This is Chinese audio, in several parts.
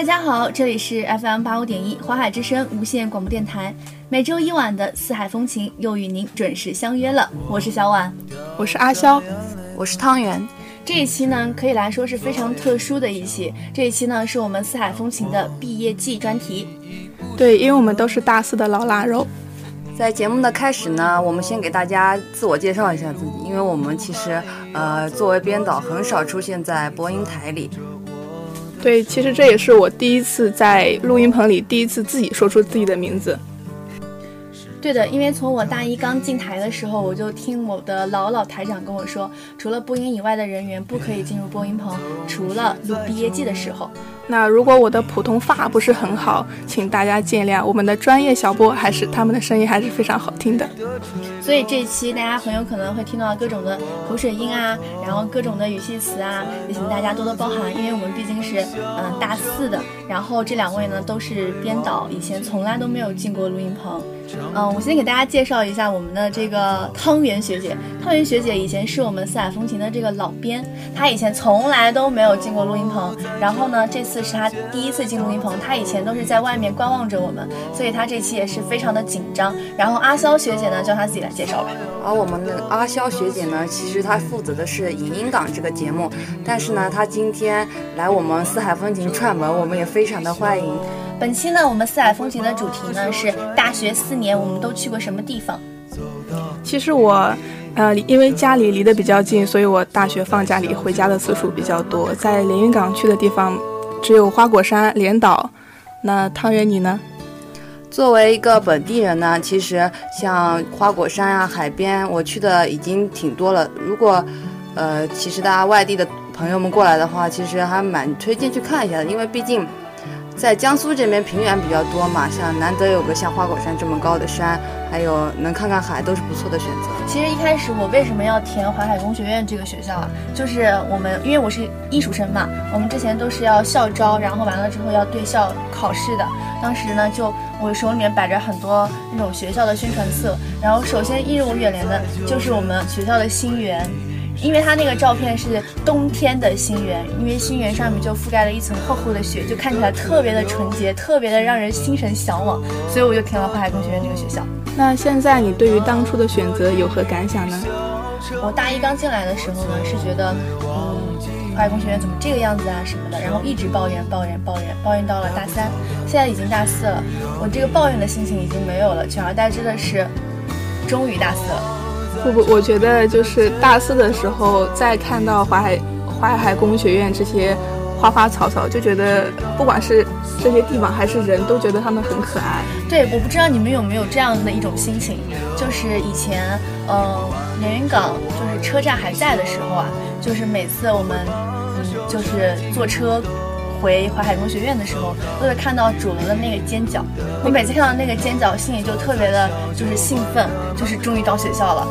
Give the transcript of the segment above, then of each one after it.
大家好，这里是 FM 八五点一华海之声无线广播电台，每周一晚的四海风情又与您准时相约了。我是小婉，我是阿潇，我是汤圆。这一期呢，可以来说是非常特殊的一期。这一期呢，是我们四海风情的毕业季专题。对，因为我们都是大四的老腊肉。在节目的开始呢，我们先给大家自我介绍一下自己，因为我们其实呃作为编导很少出现在播音台里。对，其实这也是我第一次在录音棚里第一次自己说出自己的名字。对的，因为从我大一刚进台的时候，我就听我的老老台长跟我说，除了播音以外的人员不可以进入播音棚，除了录毕业季的时候。那如果我的普通话不是很好，请大家见谅。我们的专业小播还是他们的声音还是非常好听的。所以这期大家很有可能会听到各种的口水音啊，然后各种的语气词啊，也请大家多多包涵，因为我们毕竟是嗯大四的，然后这两位呢都是编导，以前从来都没有进过录音棚。嗯，我先给大家介绍一下我们的这个汤圆学姐。汤圆学姐以前是我们四海风情的这个老编，她以前从来都没有进过录音棚。然后呢，这次是他第一次进录音棚，他以前都是在外面观望着我们，所以他这期也是非常的紧张。然后阿肖学姐呢，叫她自己来介绍吧。而我们的阿肖学姐呢，其实她负责的是影音港这个节目，但是呢，她今天来我们四海风情串门，我们也非常的欢迎。本期呢，我们四海风情的主题呢是大学四年我们都去过什么地方。其实我，呃，因为家里离得比较近，所以我大学放假里回家的次数比较多。在连云港去的地方，只有花果山、连岛。那汤圆你呢？作为一个本地人呢，其实像花果山啊、海边，我去的已经挺多了。如果，呃，其实大家外地的朋友们过来的话，其实还蛮推荐去看一下的，因为毕竟。在江苏这边平原比较多嘛，像难得有个像花果山这么高的山，还有能看看海，都是不错的选择。其实一开始我为什么要填淮海工学院这个学校啊？就是我们因为我是艺术生嘛，我们之前都是要校招，然后完了之后要对校考试的。当时呢，就我手里面摆着很多那种学校的宣传册，然后首先映入我眼帘的就是我们学校的新园。因为它那个照片是冬天的新园，因为新园上面就覆盖了一层厚厚的雪，就看起来特别的纯洁，特别的让人心神向往，所以我就填了淮海工学院这个学校。那现在你对于当初的选择有何感想呢？我大一刚进来的时候呢，是觉得，嗯，淮海工学院怎么这个样子啊什么的，然后一直抱怨抱怨抱怨抱怨到了大三，现在已经大四了，我这个抱怨的心情已经没有了，取而代之的是，终于大四了。不不，我觉得就是大四的时候再看到淮海淮海工学院这些花花草草，就觉得不管是这些地方还是人都觉得他们很可爱。对，我不知道你们有没有这样的一种心情，就是以前，嗯，连云港就是车站还在的时候啊，就是每次我们，嗯，就是坐车回淮海工学院的时候，都会看到主楼的那个尖角。我每次看到那个尖角，心里就特别的，就是兴奋，就是终于到学校了。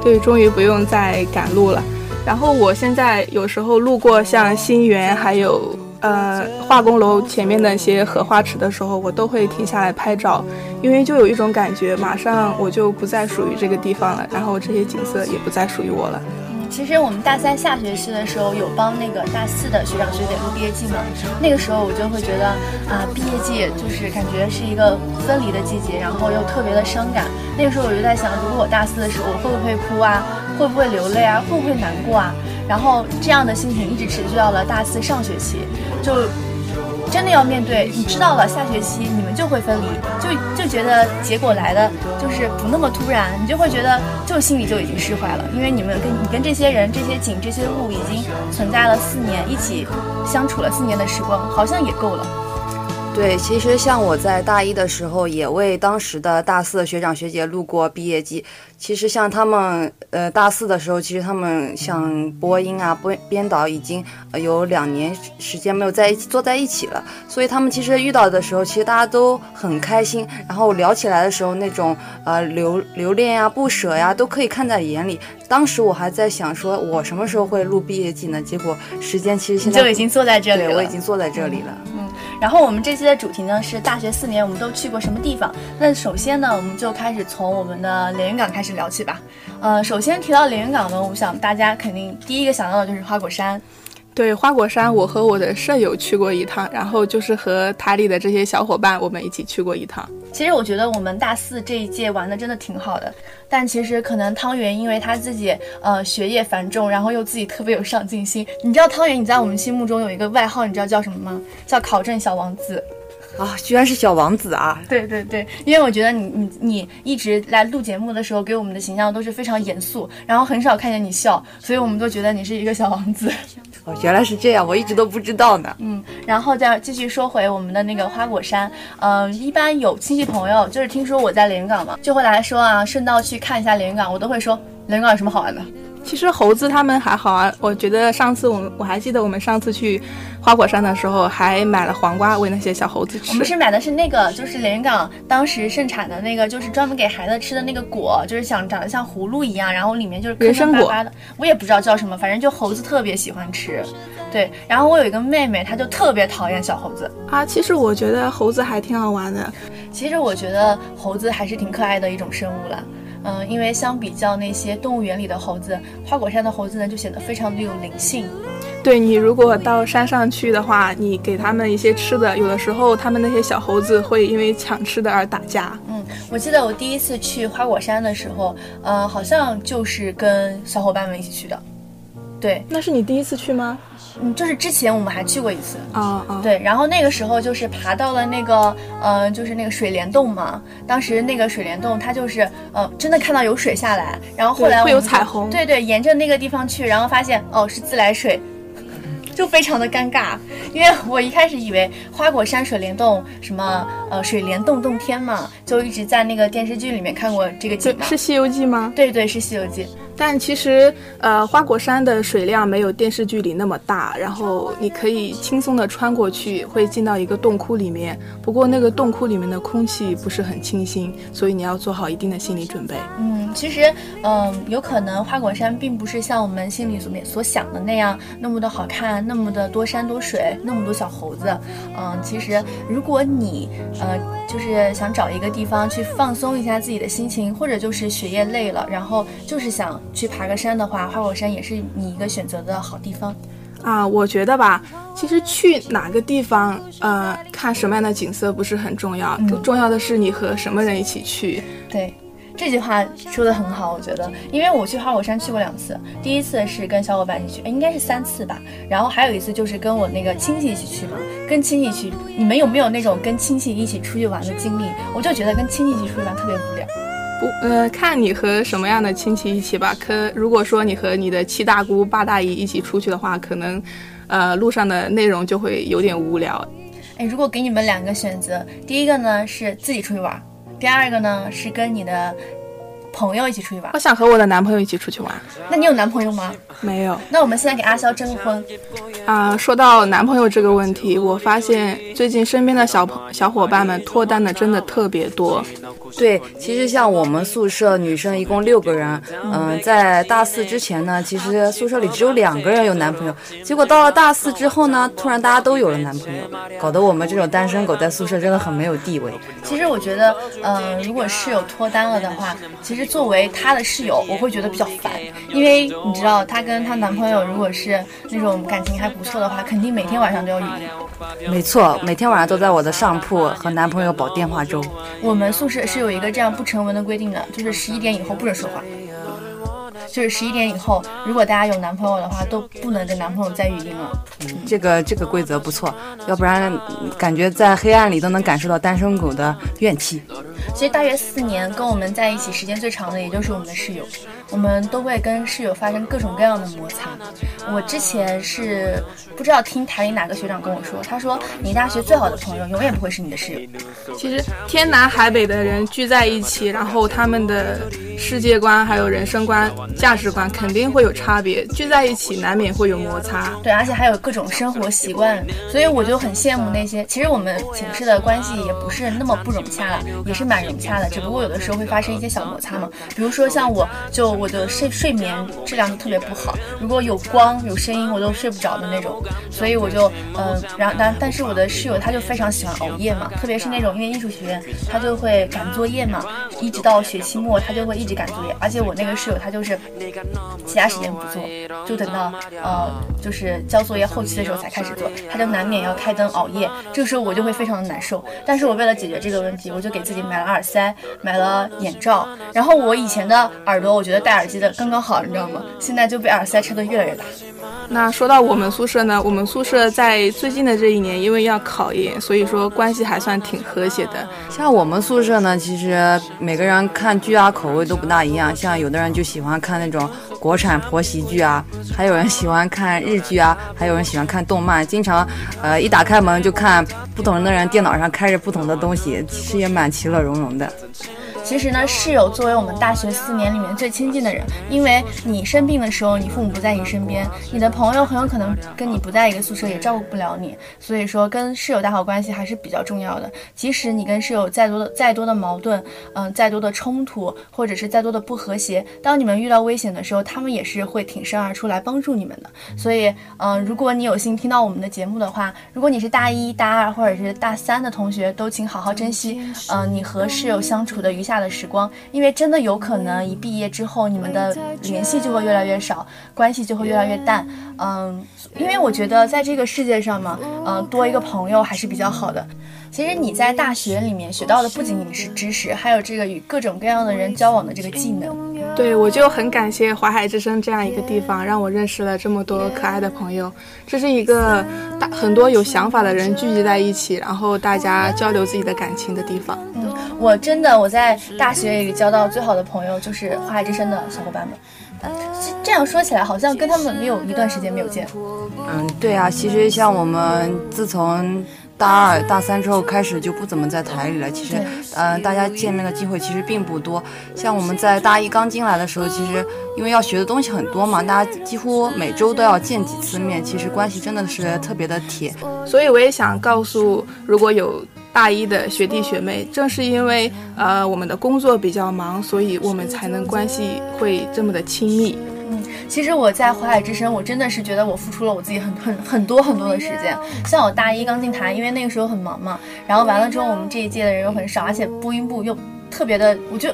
对，终于不用再赶路了。然后我现在有时候路过像新园，还有呃化工楼前面那些荷花池的时候，我都会停下来拍照，因为就有一种感觉，马上我就不再属于这个地方了，然后这些景色也不再属于我了。嗯其实我们大三下学期的时候有帮那个大四的学长学姐录毕业季嘛，那个时候我就会觉得啊，毕业季就是感觉是一个分离的季节，然后又特别的伤感。那个时候我就在想，如果我大四的时候我会不会哭啊，会不会流泪啊，会不会难过啊？然后这样的心情一直持续到了大四上学期，就。真的要面对，你知道了，下学期你们就会分离，就就觉得结果来的就是不那么突然，你就会觉得就心里就已经释怀了，因为你们跟你跟这些人、这些景、这些物已经存在了四年，一起相处了四年的时光，好像也够了。对，其实像我在大一的时候，也为当时的大四的学长学姐录过毕业季。其实像他们，呃，大四的时候，其实他们像播音啊、播编导，已经有两年时间没有在一起坐在一起了。所以他们其实遇到的时候，其实大家都很开心。然后聊起来的时候，那种呃留留恋呀、不舍呀，都可以看在眼里。当时我还在想，说我什么时候会录毕业季呢？结果时间其实现在就已经坐在这里了。我已经坐在这里了。嗯。然后我们这期的主题呢是大学四年我们都去过什么地方？那首先呢，我们就开始从我们的连云港开始聊起吧。呃，首先提到连云港呢，我想大家肯定第一个想到的就是花果山。对花果山，我和我的舍友去过一趟，然后就是和台里的这些小伙伴，我们一起去过一趟。其实我觉得我们大四这一届玩的真的挺好的，但其实可能汤圆因为他自己呃学业繁重，然后又自己特别有上进心。你知道汤圆你在我们心目中有一个外号，你知道叫什么吗？叫考证小王子。啊，居然是小王子啊！对对对，因为我觉得你你你一直来录节目的时候，给我们的形象都是非常严肃，然后很少看见你笑，所以我们都觉得你是一个小王子。哦，原来是这样，我一直都不知道呢。嗯，然后再继续说回我们的那个花果山，嗯，一般有亲戚朋友，就是听说我在连云港嘛，就会来说啊，顺道去看一下连云港，我都会说连云港有什么好玩的。其实猴子他们还好啊，我觉得上次我们我还记得我们上次去花果山的时候，还买了黄瓜喂那些小猴子吃。我们是买的是那个，就是连云港当时盛产的那个，就是专门给孩子吃的那个果，就是想长得像葫芦一样，然后里面就是人参果的。我也不知道叫什么，反正就猴子特别喜欢吃。对，然后我有一个妹妹，她就特别讨厌小猴子啊。其实我觉得猴子还挺好玩的。其实我觉得猴子还是挺可爱的一种生物了。嗯，因为相比较那些动物园里的猴子，花果山的猴子呢就显得非常的有灵性。对你如果到山上去的话，你给他们一些吃的，有的时候他们那些小猴子会因为抢吃的而打架。嗯，我记得我第一次去花果山的时候，呃，好像就是跟小伙伴们一起去的。对，那是你第一次去吗？嗯，就是之前我们还去过一次啊啊，对，然后那个时候就是爬到了那个，呃，就是那个水帘洞嘛。当时那个水帘洞，它就是，呃，真的看到有水下来。然后后来会有彩虹。对对，沿着那个地方去，然后发现哦是自来水，就非常的尴尬。因为我一开始以为花果山水帘洞什么，呃，水帘洞洞天嘛，就一直在那个电视剧里面看过这个景嘛。是《西游记》吗？对对，是《西游记》。但其实，呃，花果山的水量没有电视剧里那么大，然后你可以轻松的穿过去，会进到一个洞窟里面。不过那个洞窟里面的空气不是很清新，所以你要做好一定的心理准备。嗯，其实，嗯，有可能花果山并不是像我们心里所面所想的那样那么的好看，那么的多山多水，那么多小猴子。嗯，其实如果你，呃，就是想找一个地方去放松一下自己的心情，或者就是学业累了，然后就是想。去爬个山的话，花果山也是你一个选择的好地方，啊，我觉得吧，其实去哪个地方，呃，看什么样的景色不是很重要，重要的是你和什么人一起去。对，这句话说的很好，我觉得，因为我去花果山去过两次，第一次是跟小伙伴一起去，应该是三次吧，然后还有一次就是跟我那个亲戚一起去嘛，跟亲戚去，你们有没有那种跟亲戚一起出去玩的经历？我就觉得跟亲戚一起出去玩特别无聊。呃，看你和什么样的亲戚一起吧。可如果说你和你的七大姑八大姨一起出去的话，可能，呃，路上的内容就会有点无聊。哎，如果给你们两个选择，第一个呢是自己出去玩，第二个呢是跟你的。朋友一起出去玩，我想和我的男朋友一起出去玩。那你有男朋友吗？没有。那我们现在给阿肖征个婚。啊，说到男朋友这个问题，我发现最近身边的小朋小伙伴们脱单的真的特别多。对，其实像我们宿舍女生一共六个人，嗯，在大四之前呢，其实宿舍里只有两个人有男朋友。结果到了大四之后呢，突然大家都有了男朋友，搞得我们这种单身狗在宿舍真的很没有地位。其实我觉得，嗯，如果室友脱单了的话，其实。作为她的室友，我会觉得比较烦，因为你知道，她跟她男朋友如果是那种感情还不错的话，肯定每天晚上都要语音。没错，每天晚上都在我的上铺和男朋友煲电话粥。我们宿舍是有一个这样不成文的规定的，就是十一点以后不准说话。就是十一点以后，如果大家有男朋友的话，都不能跟男朋友再语音了。嗯，这个这个规则不错，要不然感觉在黑暗里都能感受到单身狗的怨气。其实大约四年跟我们在一起时间最长的，也就是我们的室友。我们都会跟室友发生各种各样的摩擦。我之前是不知道听台里哪个学长跟我说，他说你大学最好的朋友永远不会是你的室友。其实天南海北的人聚在一起，然后他们的世界观、还有人生观、价值观肯定会有差别，聚在一起难免会有摩擦。对，而且还有各种生活习惯，所以我就很羡慕那些。其实我们寝室的关系也不是那么不融洽了，也是蛮融洽的，只不过有的时候会发生一些小摩擦嘛。比如说像我就。我我的睡睡眠质量就特别不好，如果有光有声音，我都睡不着的那种。所以我就，嗯，然后但但是我的室友他就非常喜欢熬夜嘛，特别是那种因为艺术学院，他就会赶作业嘛，一直到学期末，他就会一直赶作业。而且我那个室友他就是其他时间不做，就等到呃就是交作业后期的时候才开始做，他就难免要开灯熬夜。这个时候我就会非常的难受。但是我为了解决这个问题，我就给自己买了耳塞，买了眼罩。然后我以前的耳朵我觉得戴耳机的刚刚好，你知道吗？现在就被耳塞撑得越来越大。那说到我们宿舍呢，我们宿舍在最近的这一年，因为要考研，所以说关系还算挺和谐的。像我们宿舍呢，其实每个人看剧啊口味都不大一样。像有的人就喜欢看那种国产婆媳剧啊，还有人喜欢看日剧啊，还有人喜欢看动漫。经常，呃，一打开门就看不同的人电脑上开着不同的东西，其实也蛮其乐融融的。其实呢，室友作为我们大学四年里面最亲近的人，因为你生病的时候，你父母不在你身边，你的朋友很有可能跟你不在一个宿舍，也照顾不了你。所以说，跟室友打好关系还是比较重要的。即使你跟室友再多的再多的矛盾，嗯，再多的冲突，或者是再多的不和谐，当你们遇到危险的时候，他们也是会挺身而出来帮助你们的。所以，嗯，如果你有幸听到我们的节目的话，如果你是大一、大二或者是大三的同学，都请好好珍惜，嗯，你和室友相处的余下。大的时光，因为真的有可能一毕业之后，你们的联系就会越来越少，关系就会越来越淡。嗯，因为我觉得在这个世界上嘛，嗯，多一个朋友还是比较好的。其实你在大学里面学到的不仅仅是知识，还有这个与各种各样的人交往的这个技能。对，我就很感谢华海之声这样一个地方，让我认识了这么多可爱的朋友。这是一个大很多有想法的人聚集在一起，然后大家交流自己的感情的地方。嗯，我真的我在大学里交到最好的朋友就是华海之声的小伙伴们。这样说起来，好像跟他们没有一段时间没有见。嗯，对啊，其实像我们自从。大二、大三之后开始就不怎么在台里了。其实，嗯，大家见面的机会其实并不多。像我们在大一刚进来的时候，其实因为要学的东西很多嘛，大家几乎每周都要见几次面，其实关系真的是特别的铁。所以我也想告诉，如果有大一的学弟学妹，正是因为呃我们的工作比较忙，所以我们才能关系会这么的亲密。其实我在华海之声，我真的是觉得我付出了我自己很很很多很多的时间。像我大一刚进台，因为那个时候很忙嘛，然后完了之后我们这一届的人又很少，而且播音部又特别的，我就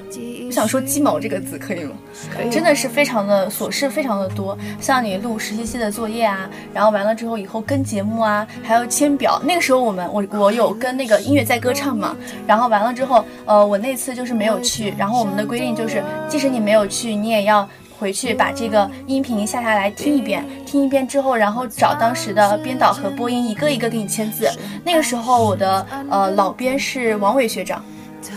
我想说鸡毛这个字可以吗？可以。真的是非常的琐事，非常的多。像你录实习期的作业啊，然后完了之后以后跟节目啊，还有签表。那个时候我们我我有跟那个音乐在歌唱嘛，然后完了之后，呃，我那次就是没有去，然后我们的规定就是，即使你没有去，你也要。回去把这个音频下下来听一遍，听一遍之后，然后找当时的编导和播音一个一个给你签字。那个时候我的呃老编是王伟学长，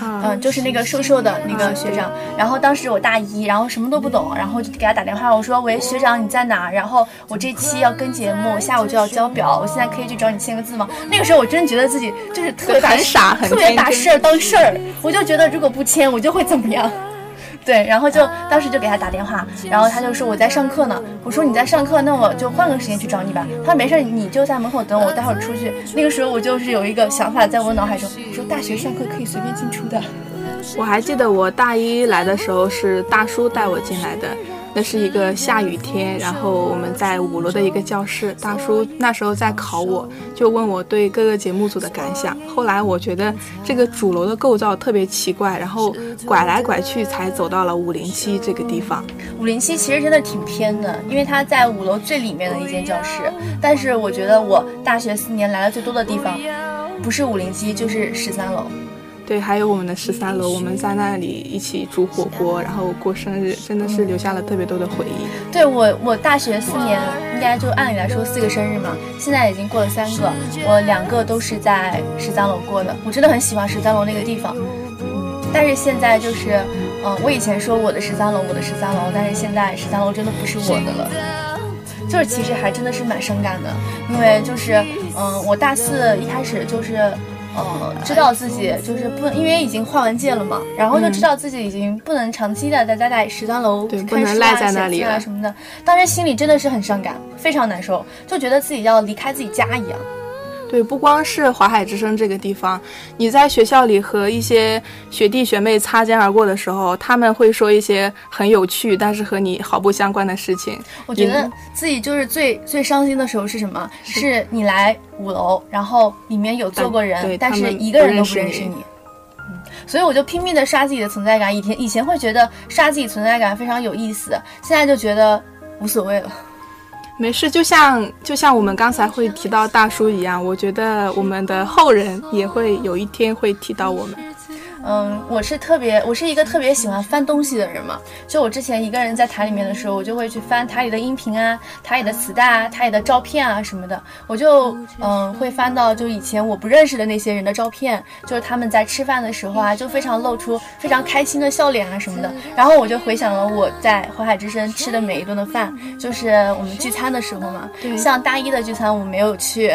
嗯，就是那个瘦瘦的那个学长。然后当时我大一，然后什么都不懂，然后就给他打电话，我说喂学长你在哪？然后我这期要跟节目，下午就要交表，我现在可以去找你签个字吗？那个时候我真的觉得自己就是特别很傻，特别把事儿当事儿，我就觉得如果不签我就会怎么样。对，然后就当时就给他打电话，然后他就说我在上课呢。我说你在上课，那我就换个时间去找你吧。他说没事，你就在门口等我，待会儿出去。那个时候我就是有一个想法在我脑海中，我说大学上课可以随便进出的。我还记得我大一来的时候是大叔带我进来的。那是一个下雨天，然后我们在五楼的一个教室，大叔那时候在考我，就问我对各个节目组的感想。后来我觉得这个主楼的构造特别奇怪，然后拐来拐去才走到了五零七这个地方。五零七其实真的挺偏的，因为它在五楼最里面的一间教室。但是我觉得我大学四年来的最多的地方，不是五零七就是十三楼。对，还有我们的十三楼，我们在那里一起煮火锅，然后过生日，真的是留下了特别多的回忆。对我，我大学四年应该就按理来说四个生日嘛，现在已经过了三个，我两个都是在十三楼过的。我真的很喜欢十三楼那个地方，但是现在就是，嗯，我以前说我的十三楼，我的十三楼，但是现在十三楼真的不是我的了，就是其实还真的是蛮伤感的，因为就是，嗯，我大四一开始就是。呃，知道自己就是不，因为已经换完届了嘛，然后就知道自己已经不能长期的在待在十三楼看书啊、写字啊什么的，当时心里真的是很伤感，非常难受，就觉得自己要离开自己家一样。对，不光是华海之声这个地方，你在学校里和一些学弟学妹擦肩而过的时候，他们会说一些很有趣，但是和你毫不相关的事情。我觉得自己就是最最伤心的时候是什么？是你来五楼，然后里面有坐过人，但是一个人都不认识你。所以我就拼命的刷自己的存在感。以前以前会觉得刷自己存在感非常有意思，现在就觉得无所谓了。没事，就像就像我们刚才会提到大叔一样，我觉得我们的后人也会有一天会提到我们。嗯，我是特别，我是一个特别喜欢翻东西的人嘛。就我之前一个人在台里面的时候，我就会去翻台里的音频啊，台里的磁带啊，台里的照片啊什么的。我就嗯会翻到就以前我不认识的那些人的照片，就是他们在吃饭的时候啊，就非常露出非常开心的笑脸啊什么的。然后我就回想了我在淮海之声吃的每一顿的饭，就是我们聚餐的时候嘛。像大一的聚餐我没有去。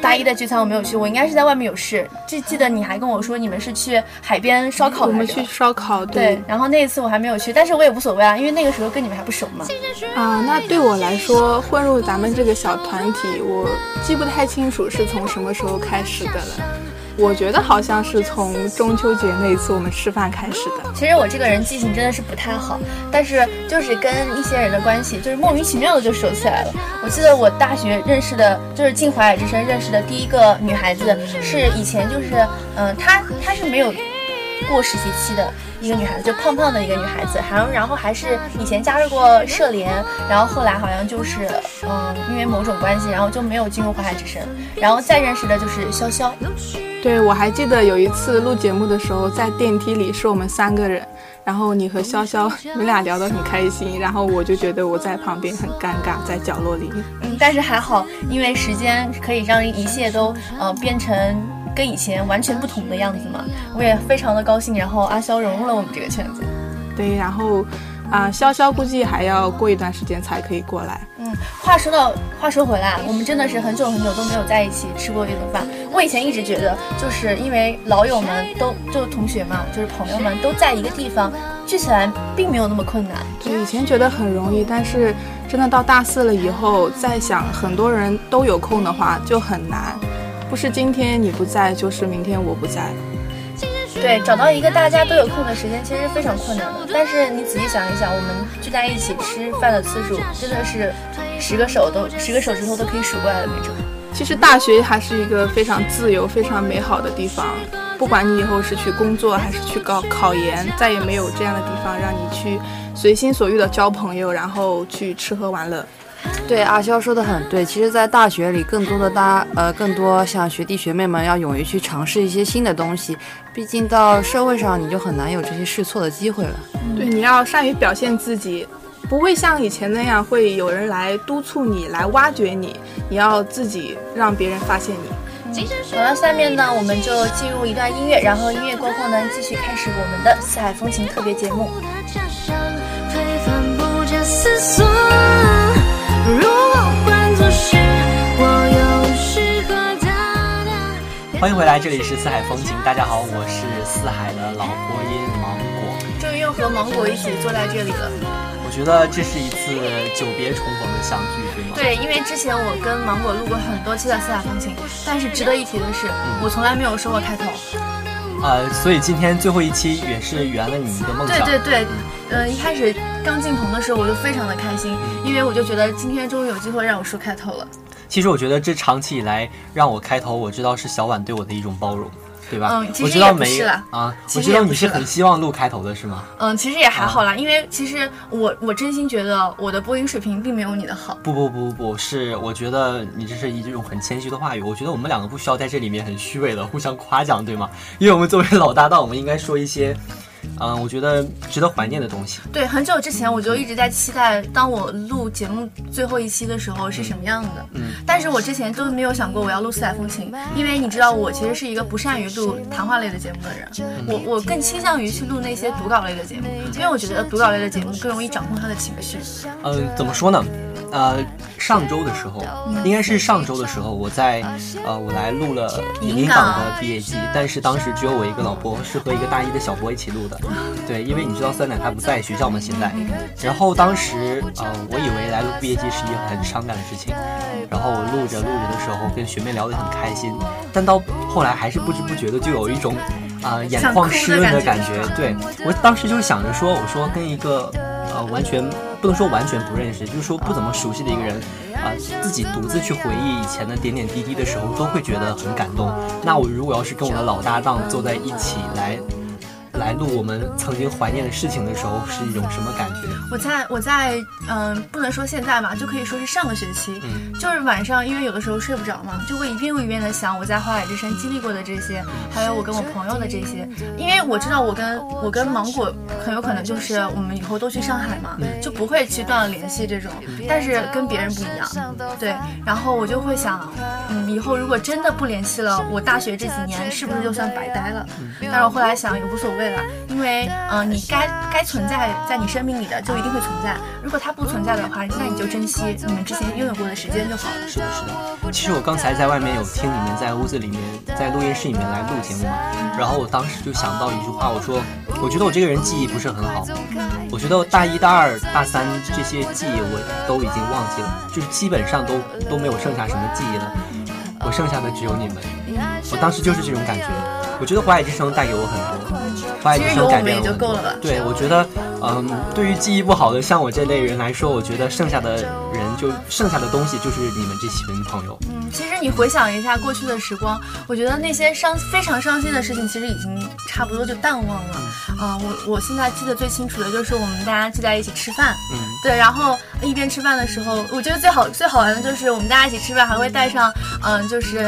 大一的聚餐我没有去，我应该是在外面有事。记记得你还跟我说你们是去海边烧烤，我们去烧烤，对。然后那一次我还没有去，但是我也无所谓啊，因为那个时候跟你们还不熟嘛。啊，那对我来说，混入咱们这个小团体，我记不太清楚是从什么时候开始的了。我觉得好像是从中秋节那一次我们吃饭开始的。其实我这个人记性真的是不太好，但是就是跟一些人的关系，就是莫名其妙的就熟起来了。我记得我大学认识的，就是进淮海之声认识的第一个女孩子，是以前就是，嗯，她她是没有过实习期的。一个女孩子，就胖胖的一个女孩子，还然后还是以前加入过社联，然后后来好像就是嗯，因为某种关系，然后就没有进入淮海之声，然后再认识的就是潇潇。对，我还记得有一次录节目的时候，在电梯里是我们三个人，然后你和潇潇，你们俩聊得很开心，然后我就觉得我在旁边很尴尬，在角落里。嗯，但是还好，因为时间可以让一切都呃变成。跟以前完全不同的样子嘛，我也非常的高兴。然后阿潇融入了我们这个圈子，对，然后啊，潇潇估计还要过一段时间才可以过来。嗯，话说到话说回来，我们真的是很久很久都没有在一起吃过一顿饭。我以前一直觉得，就是因为老友们都就同学嘛，就是朋友们都在一个地方聚起来，并没有那么困难。对，以前觉得很容易，但是真的到大四了以后，再想很多人都有空的话，就很难。不是今天你不在，就是明天我不在。对，找到一个大家都有空的时间，其实非常困难的。但是你仔细想一想，我们聚在一起吃饭的次数，真的是十个手都十个手指头都可以数过来的那种。其实大学还是一个非常自由、非常美好的地方。不管你以后是去工作还是去搞考研，再也没有这样的地方让你去随心所欲的交朋友，然后去吃喝玩乐。对阿潇说的很对，其实，在大学里，更多的大呃，更多像学弟学妹们要勇于去尝试一些新的东西，毕竟到社会上你就很难有这些试错的机会了。对，你要善于表现自己，不会像以前那样会有人来督促你，来挖掘你，你要自己让别人发现你。好了，下面呢，我们就进入一段音乐，然后音乐过后呢，继续开始我们的四海风情特别节目。欢迎回来，这里是四海风情。大家好，我是四海的老播音芒果。终于又和芒果一起坐在这里了。我觉得这是一次久别重逢的相聚，对吗？对，因为之前我跟芒果录过很多期的四海风情，但是值得一提的是，我从来没有说过开头。呃，所以今天最后一期也是圆了你一个梦想。对对对，呃，一开始刚进棚的时候我就非常的开心，因为我就觉得今天终于有机会让我说开头了。其实我觉得这长期以来让我开头，我知道是小婉对我的一种包容，对吧？嗯，我知道没了啊，我知道你是很希望录开头的是吗？嗯，其实也还好啦，因为其实我我真心觉得我的播音水平并没有你的好。不不不不不，是我觉得你这是一种很谦虚的话语。我觉得我们两个不需要在这里面很虚伪的互相夸奖，对吗？因为我们作为老搭档，我们应该说一些。嗯，我觉得值得怀念的东西。对，很久之前我就一直在期待，当我录节目最后一期的时候是什么样的。嗯，但是我之前都没有想过我要录四海风情，因为你知道我其实是一个不善于录谈话类的节目的人，我我更倾向于去录那些读稿类的节目，因为我觉得读稿类的节目更容易掌控他的情绪。嗯，怎么说呢？呃，上周的时候，应该是上周的时候，我在呃，我来录了临港的毕业季，但是当时只有我一个老播，是和一个大一的小播一起录的。对，因为你知道酸奶他不在学校嘛，现在。然后当时呃，我以为来录毕业季是一件很伤感的事情，然后我录着录着的时候，跟学妹聊得很开心，但到后来还是不知不觉的就有一种啊眼眶湿润的感觉。对我当时就想着说，我说跟一个。呃，完全不能说完全不认识，就是说不怎么熟悉的一个人，啊，自己独自去回忆以前的点点滴滴的时候，都会觉得很感动。那我如果要是跟我的老搭档坐在一起来来录我们曾经怀念的事情的时候，是一种什么感觉？我在我在嗯、不能说现在吧，就可以说是上个学期，嗯。就是晚上，因为有的时候睡不着嘛，就会一遍又一遍的想我在花海之山经历过的这些，还有我跟我朋友的这些，因为我知道我跟我跟芒果很有可能就是我们以后都去上海嘛，就不会去断了联系这种，但是跟别人不一样，对，然后我就会想，嗯，以后如果真的不联系了，我大学这几年是不是就算白待了？但是我后来想也无所谓因为嗯、你该该存在在你生命里的就一定会存在，如果它不存在的话，那你就珍惜你们之前拥有过的时间就好了。是的，是的。其实我刚才在外面有听你们在屋子里面，在录音室里面来录节目嘛，然后我当时就想到一句话，我说，我觉得我这个人记忆不是很好，我觉得大一大二大三这些记忆我都已经忘记了，就是基本上都都没有剩下什么记忆了，我剩下的只有你们。我当时就是这种感觉，我觉得华海之声带给我很多，其实有我们也就够了吧对，我觉得，嗯，对于记忆不好的像我这类人来说，我觉得剩下的人就剩下的东西就是你们这群朋友。嗯，其实你回想一下过去的时光，我觉得那些伤非常伤心的事情，其实已经差不多就淡忘了。啊、我我现在记得最清楚的就是我们大家聚在一起吃饭，嗯，对，然后一边吃饭的时候，我觉得最好最好玩的就是我们大家一起吃饭，还会带上，嗯、就是，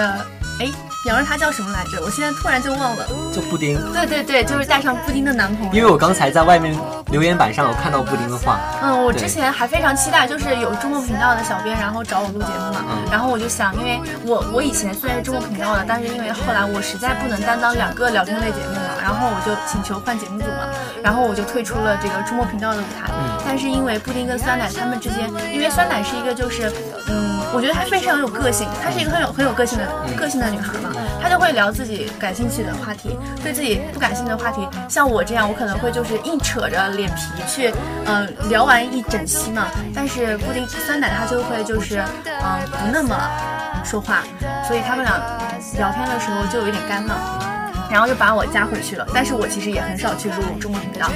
哎，杨儿他叫什么来着？我现在突然就忘了。就布丁，对对对，就是带上布丁的男朋友。因为我刚才在外面留言板上有看到布丁的话，嗯，我之前还非常期待，就是有中国频道的小编，然后找我录节目嘛。嗯然后我就想，因为我我以前虽然是中国频道的，但是因为后来我实在不能担当两个聊天类节目了，然后我就请求换节目组嘛，然后我就退出了这个中国频道的舞台。但是因为布丁跟酸奶他们之间，因为酸奶是一个就是，嗯，我觉得她非常有个性，她是一个很有很有个性的个性的女孩嘛，她就会聊自己感兴趣的话题，对自己不感兴趣的话题，像我这样，我可能会就是硬扯着脸皮去，嗯、聊完一整期嘛。但是布丁酸奶她就会就是，嗯、不那么说话，所以他们俩聊天的时候就有点干了。然后就把我加回去了，但是我其实也很少去录中国频道。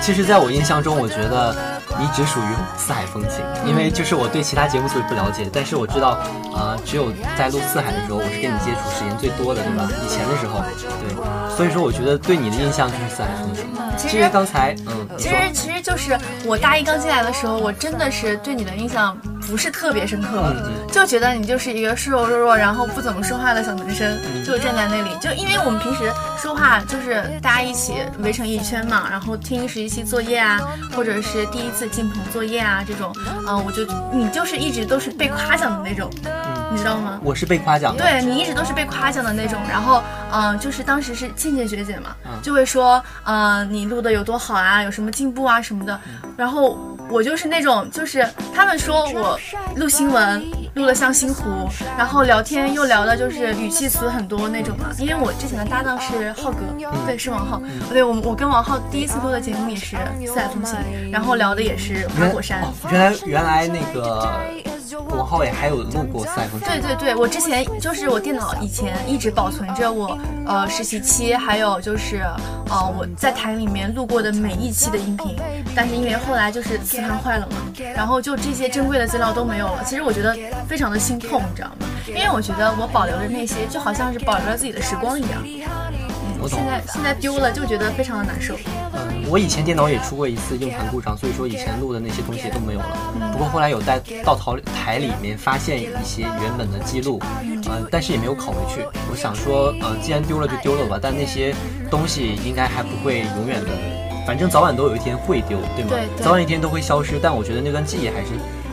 其实在我印象中，我觉得你只属于四海风情，因为就是我对其他节目组不了解，但是我知道，啊、只有在录四海的时候，我是跟你接触时间最多的，对吧？以前的时候，对，所以说我觉得对你的印象就是四海风情。其实刚才，嗯，其实其实就是我大一刚进来的时候，我真的是对你的印象不是特别深刻，嗯就觉得你就是一个瘦瘦弱弱，然后不怎么说话的小男生，嗯。就站在那里。就因为我们平时说话就是大家一起围成一圈嘛，然后听实习期作业啊，或者是第一次进棚作业啊这种，嗯、我就你就是一直都是被夸奖的那种，你知道吗？我是被夸奖的，对你一直都是被夸奖的那种，然后嗯、呃就是当时是倩倩学姐嘛，嗯。就会说，嗯、你录的有多好啊，有什么进步啊什么的，然后我就是那种，就是他们说我录新闻录了像星湖，然后聊天又聊的就是语气词很多那种嘛，因为我之前的搭档是浩哥，对，是王浩，对我我跟王浩第一次录的节目也是四海风情，然后聊的也是花果山。原来原来那个王浩也还有录过四海风情，对对对，我之前就是我电脑以前一直保存着我呃实习期，还有就是呃我在台里面录过的每一期的音频，但是因为后来就是磁盘坏了嘛，然后就这些珍贵的资料都没有了。其实我觉得非常的心痛，你知道吗？因为我觉得我保留的那些，就好像是保留了自己的时光一样。我懂现。在现在丢了，就觉得非常的难受。嗯，我以前电脑也出过一次硬盘故障，所以说以前录的那些东西都没有了。不过后来有在到台台里面发现一些原本的记录，嗯、但是也没有拷回去。我想说，呃，既然丢了就丢了吧，但那些东西应该还不会永远的，反正早晚都有一天会丢，对吗？对对早晚一天都会消失，但我觉得那段记忆还是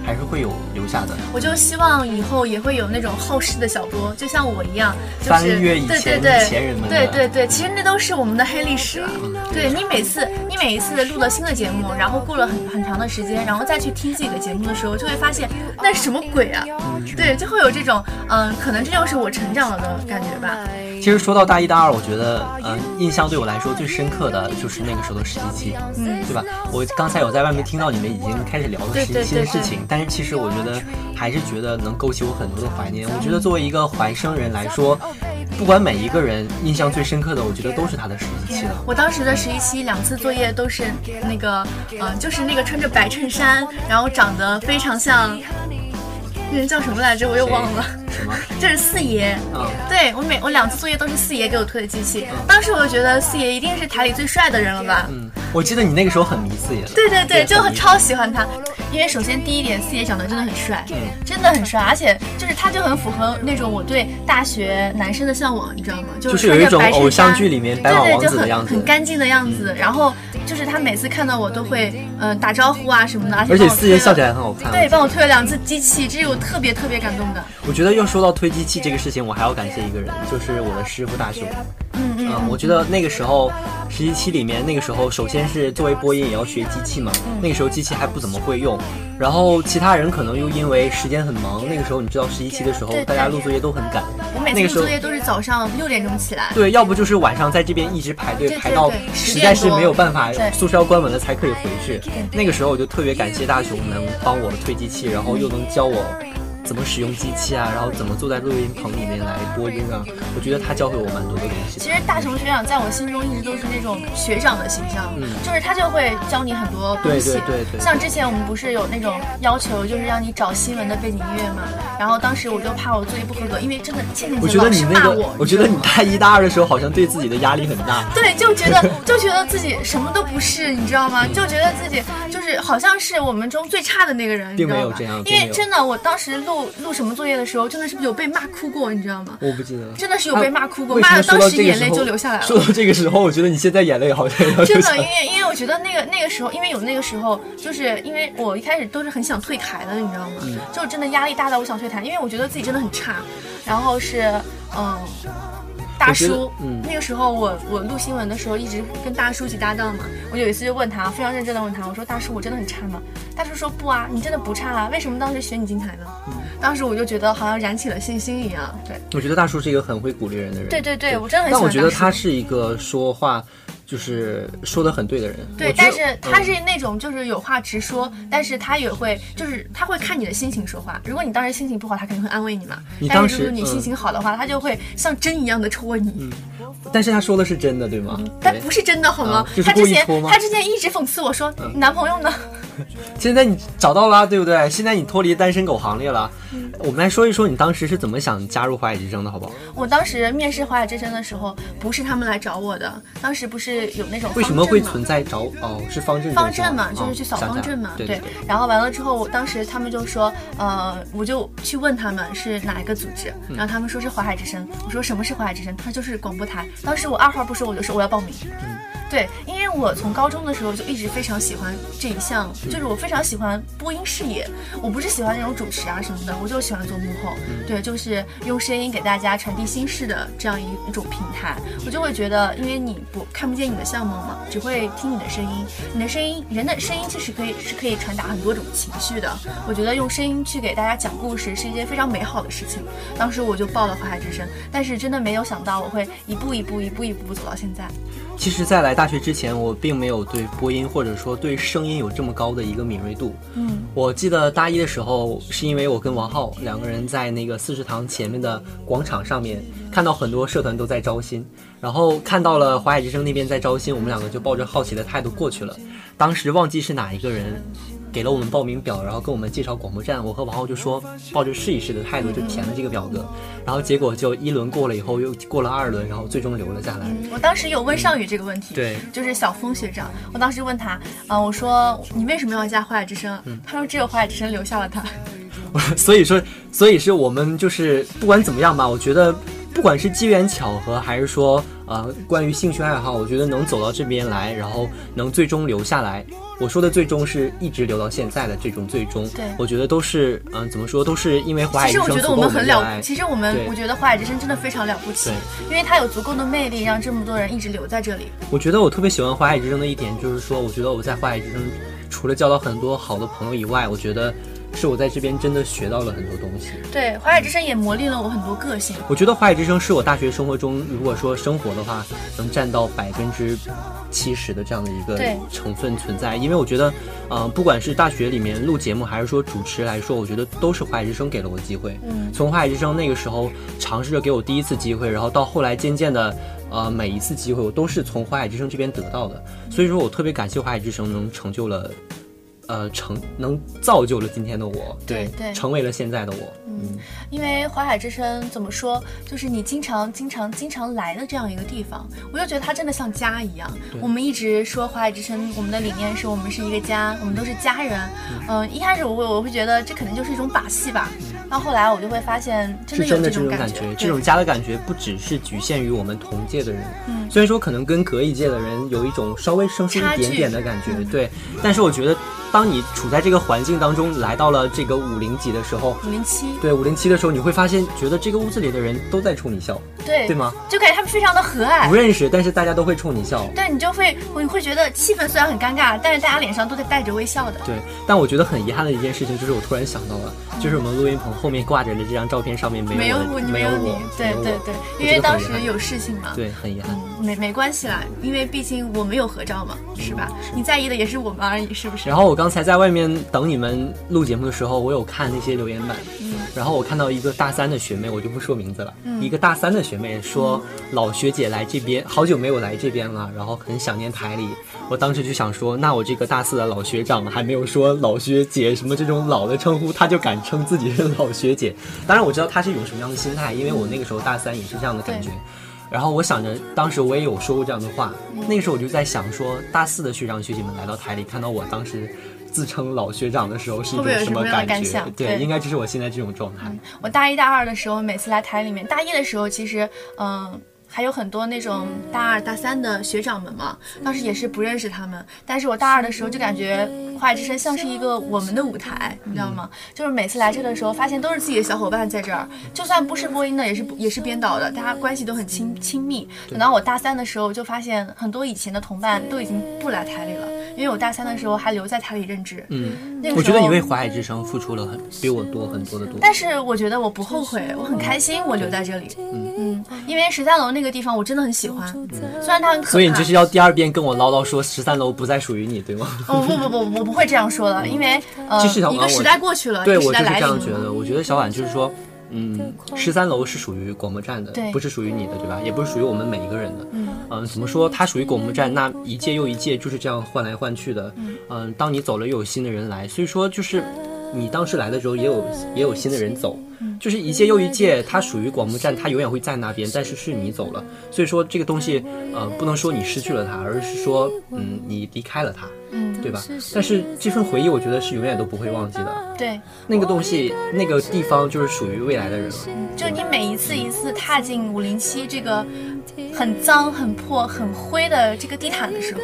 还是会有留下的。我就希望以后也会有那种好事的小波，就像我一样，就是翻阅以对前对对前人们的对对对，其实那都是我们的黑历史了。对你每次你每一次录了新的节目，然后过了很很长的时间，然后再去听自己的节目的时候，就会发现那是什么鬼啊？对，就会有这种嗯，可能这就是我成长了的感觉吧。其实说到大一、大二，我觉得，嗯、印象对我来说最深刻的就是那个时候的实习期，嗯对吧？我刚才有在外面听到你们已经开始聊了实习期的事情，但但是其实我觉得还是觉得能勾起我很多的怀念。我觉得作为一个怀生人来说，不管每一个人印象最深刻的，我觉得都是他的实习期了。我当时的实习期两次作业都是那个，嗯、就是那个穿着白衬衫，然后长得非常像那人叫什么来着？我又忘了。什么？就是四爷。嗯，对我每我两次作业都是四爷给我推的机器，当时我就觉得四爷一定是台里最帅的人了吧？嗯，我记得你那个时候很迷四爷的。对对对，就很超喜欢他，因为首先第一点，四爷长得真的很帅，嗯真的很帅，而且就是他就很符合那种我对大学男生的向往，你知道吗？就就是有一种偶像衫剧里面白马对对，就很王子的样子很干净的样子。然后就是他每次看到我都会嗯、呃打招呼啊什么的，而且四爷笑起来很好看。对，帮我推了两次机器，这是我特别特别感动的。我觉得要说到推机器这个事情，我还要感谢一个人，就是我的师傅大雄。嗯我觉得那个时候实习期里面，那个时候首先是作为播音也要学机器嘛，嗯那个时候机器还不怎么会用，然后其他人可能又因为时间很忙，那个时候你知道实习期的时候大家录作业都很赶，我每次录作业都是早上六点钟起来。对，要不就是晚上在这边一直排队排到实在是没有办法，宿舍要关门了才可以回去。那个时候我就特别感谢大雄能帮我推机器，然后又能教我怎么使用机器啊，然后怎么坐在录音棚里面来播音啊。我觉得他教会我蛮多的东西。其实大雄学长在我心中一直都是那种学长的形象，嗯就是他就会教你很多东西。对对对对像之前我们不是有那种要求，就是让你找新闻的背景音乐嘛，然后当时我就怕我作业不合格，因为真的倩倩我觉得姐老你那个是骂我，，我觉得你大一大二的时候好像对自己的压力很大。对，就觉得就觉得自己什么都不是，你知道吗？就觉得自己就是好像是我们中最差的那个人，你知道吗并没有这样因为真的，我当时录录什么作业的时候，真的是有被骂哭过，你知道吗？我不记得了，真的是有被骂哭过为什么骂得当时眼泪就流下来了说到这个时候，我觉得你现在眼泪好像要真的，因。为因为我觉得那个那个时候，因为有那个时候，就是因为我一开始都是很想退台的，你知道吗？嗯就真的压力大到我想退台，因为我觉得自己真的很差。然后是嗯。大叔，嗯那个时候我我录新闻的时候一直跟大叔一起搭档嘛，我有一次就问他，非常认真的问他，我说大叔我真的很差吗？大叔说不啊，你真的不差啊，为什么当时选你进台呢？嗯当时我就觉得好像燃起了信心一样，对我觉得大叔是一个很会鼓励人的人。对对对，我真的很喜但我欢大叔。觉得他是一个说话就是说的很对的人。对但是他嗯是那种就是有话直说，但是他也会就是他会看你的心情说话。如果你当时心情不好，他肯定会安慰你嘛。你当时但是如果你心嗯情好的话，他就会像针一样的戳你。但是他说的是真的，对吗？但不是真的好吗他之前他之前一直讽刺我说，你男朋友呢？现在你找到了，对不对？现在你脱离单身狗行列了。嗯我们来说一说你当时是怎么想加入华海之声的，好不好？我当时面试华海之声的时候，不是他们来找我的，当时不是有那种为什么会存在找哦？是方阵方阵嘛，就是去扫方阵嘛，对对。然后完了之后，我当时他们就说，呃，我就去问他们是哪一个组织，嗯然后他们说是华海之声。我说什么是华海之声？他说就是广播台。当时我二话不说，我就说我要报名。嗯对，因为我从高中的时候就一直非常喜欢这一项，嗯就是我非常喜欢播音事业。我不是喜欢那种主持啊什么的，我就喜欢做幕后。嗯对，就是用声音给大家传递心事的这样一一种平台。我就会觉得，因为你不看不见你的相貌嘛，只会听你的声音。你的声音，人的声音其实可以是可以传达很多种情绪的。我觉得用声音去给大家讲故事是一件非常美好的事情。当时我就报了华海之声，但是真的没有想到我会一步一步、一步一步走到现在。其实，在来大学之前，我并没有对播音或者说对声音有这么高的一个敏锐度。嗯，我记得大一的时候，是因为我跟王浩两个人在那个四食堂前面的广场上面看到很多社团都在招新，然后看到了华海之声那边在招新，我们两个就抱着好奇的态度过去了。当时忘记是哪一个人给了我们报名表，然后跟我们介绍广播站，我和王浩就说抱着试一试的态度就填了这个表格，然后结果就一轮过了以后又过了二轮，然后最终留了下来。我当时有问尚宇这个问题，对就是小峰学长，我当时问他，啊、我说你为什么要加华海之声？嗯他说只有华海之声留下了他。所以说，所以是我们就是不管怎么样吧，我觉得不管是机缘巧合，还是说呃关于兴趣爱好，我觉得能走到这边来，然后能最终留下来。我说的最终是一直留到现在的这种最终，对我觉得都是嗯、怎么说都是因为华海其实我觉得我们很了。其实我们我觉得华海之声真的非常了不起，因为它有足够的魅力，让这么多人一直留在这里。我觉得我特别喜欢华海之声的一点就是说，我觉得我在华海之声除了交到很多好的朋友以外，我觉得是我在这边真的学到了很多东西。对，华海之声也磨砺了我很多个性。我觉得华海之声是我大学生活中，如果说生活的话，能占到百分之七十的这样的一个成分存在。因为我觉得，呃，不管是大学里面录节目，还是说主持来说，我觉得都是华海之声给了我机会。嗯从华海之声那个时候尝试着给我第一次机会，然后到后来渐渐的，呃，每一次机会我都是从华海之声这边得到的。所以说我特别感谢华海之声能成就了。呃成能造就了今天的我，对对成为了现在的我。嗯，因为淮海之声怎么说，就是你经常、经常、经常来的这样一个地方，我就觉得它真的像家一样。我们一直说淮海之声，我们的理念是我们是一个家，我们都是家人。嗯，一开始我会我会觉得这可能就是一种把戏吧，到后来我就会发现真的有这种感觉。这种家的感觉不只是局限于我们同届的人，嗯虽然说可能跟隔一届的人有一种稍微生疏一点点的感觉，对，但是我觉得。当你处在这个环境当中，来到了这个五零级的时候，五零七，对五零七的时候，你会发现，觉得这个屋子里的人都在冲你笑，对。对吗？就感觉他们非常的和蔼，不认识，但是大家都会冲你笑，对你就会，你会觉得气氛虽然很尴尬，但是大家脸上都在带着微笑的。对，但我觉得很遗憾的一件事情就是，我突然想到了，就是我们录音棚后面挂着的这张照片上面没有我，没有你，对对对，因为当时有事情嘛，对，很遗憾，没没关系啦，因为毕竟我没有合照嘛，是吧？你在意的也是我们而已，是不是？然后我刚才在外面。等你们录节目的时候，我有看那些留言板，嗯然后我看到一个大三的学妹，我就不说名字了。嗯一个大三的学妹说：“老学姐来这边，好久没有来这边了，然后很想念台里。”我当时就想说，那我这个大四的老学长还没有说老学姐什么这种老的称呼，他就敢称自己是老学姐。当然我知道他是一种什么样的心态，因为我那个时候大三也是这样的感觉。然后我想着，当时我也有说过这样的话。那个时候我就在想说，大四的学长学姐们来到台里，看到我当时。自称老学长的时候是一种什么感觉？对，应该就是我现在这种状态。我大一大二的时候，每次来台里面，大一的时候其实，嗯。还有很多那种大二大三的学长们嘛，当时也是不认识他们。但是我大二的时候就感觉华海之声像是一个我们的舞台，你知道吗？就是每次来这的时候，发现都是自己的小伙伴在这儿，就算不是播音的，也是也是编导的，大家关系都很亲亲密。等到我大三的时候，就发现很多以前的同伴都已经不来台里了，因为我大三的时候还留在台里任职。嗯，我觉得你为华海之声付出了很比我多很多的多。但是我觉得我不后悔，我很开心，我留在这里。嗯嗯，因为十三楼那个。地方我真的很喜欢，虽然它很可所以你就是要第二遍跟我唠叨说十三楼不再属于你，对吗？哦不不不，我不会这样说的，因为呃，一个时代过去了，对我就是这样觉得。我觉得小婉就是说，嗯，十三楼是属于广播站的，不是属于你的，对吧？也不是属于我们每一个人的。嗯，怎么说？它属于广播站，那一届又一届就是这样换来换去的。嗯，当你走了，又有新的人来，所以说就是你当时来的时候，也有也有新的人走。就是一届又一届，它属于广播站，它永远会在那边，但是是你走了，所以说这个东西，呃，不能说你失去了它，而是说，嗯，你离开了它。嗯，对吧？但是这份回忆，我觉得是永远都不会忘记的。对，那个东西，那个地方，就是属于未来的人了。就你每一次一次踏进五零七这个很脏、很破、很灰的这个地毯的时候，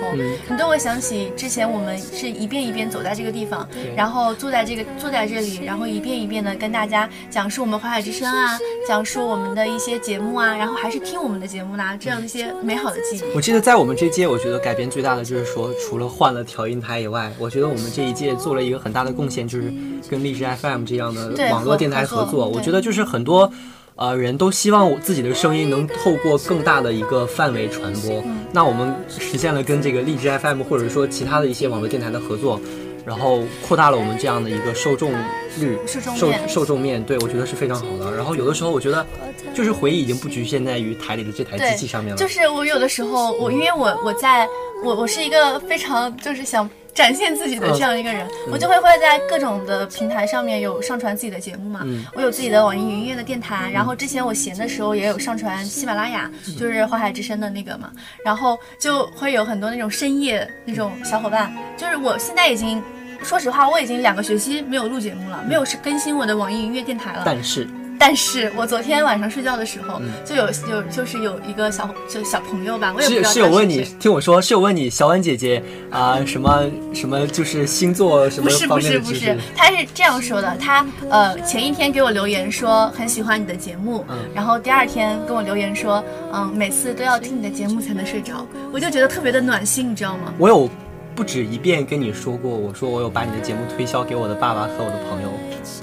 你都会想起之前我们是一遍一遍走在这个地方，然后坐在这个坐在这里，然后一遍一遍的跟大家讲述我们淮海之声啊，讲述我们的一些节目啊，然后还是听我们的节目啦，这样一些美好的记忆。我记得在我们这届，我觉得改变最大的就是说，除了换了。调音台以外，我觉得我们这一届做了一个很大的贡献，就是跟荔枝 FM 这样的网络电台合作。我觉得就是很多，呃，人都希望我自己的声音能透过更大的一个范围传播。那我们实现了跟这个荔枝 FM 或者说其他的一些网络电台的合作。然后扩大了我们这样的一个受众率、受受众面对，我觉得是非常好的。然后有的时候我觉得，就是回忆已经不局限在于台里的这台机器上面了。就是我有的时候，我因为我我在我我是一个非常就是想展现自己的这样一个人，我就会会在各种的平台上面有上传自己的节目嘛。我有自己的网易云音乐的电台，然后之前我闲的时候也有上传喜马拉雅，就是花海之声的那个嘛。然后就会有很多那种深夜那种小伙伴，就是我现在已经。说实话，我已经两个学期没有录节目了，没有更新我的网易云音乐电台了。但是，但是我昨天晚上睡觉的时候，就有有就是有一个小就小朋友吧，我也不知道是有问你，听我说是有问你，小婉姐姐啊，什么什么就是星座什么不是不是不是，他是这样说的，他呃前一天给我留言说很喜欢你的节目，然后第二天跟我留言说，嗯，每次都要听你的节目才能睡着，我就觉得特别的暖心，你知道吗？我有。不止一遍跟你说过，我说我有把你的节目推销给我的爸爸和我的朋友，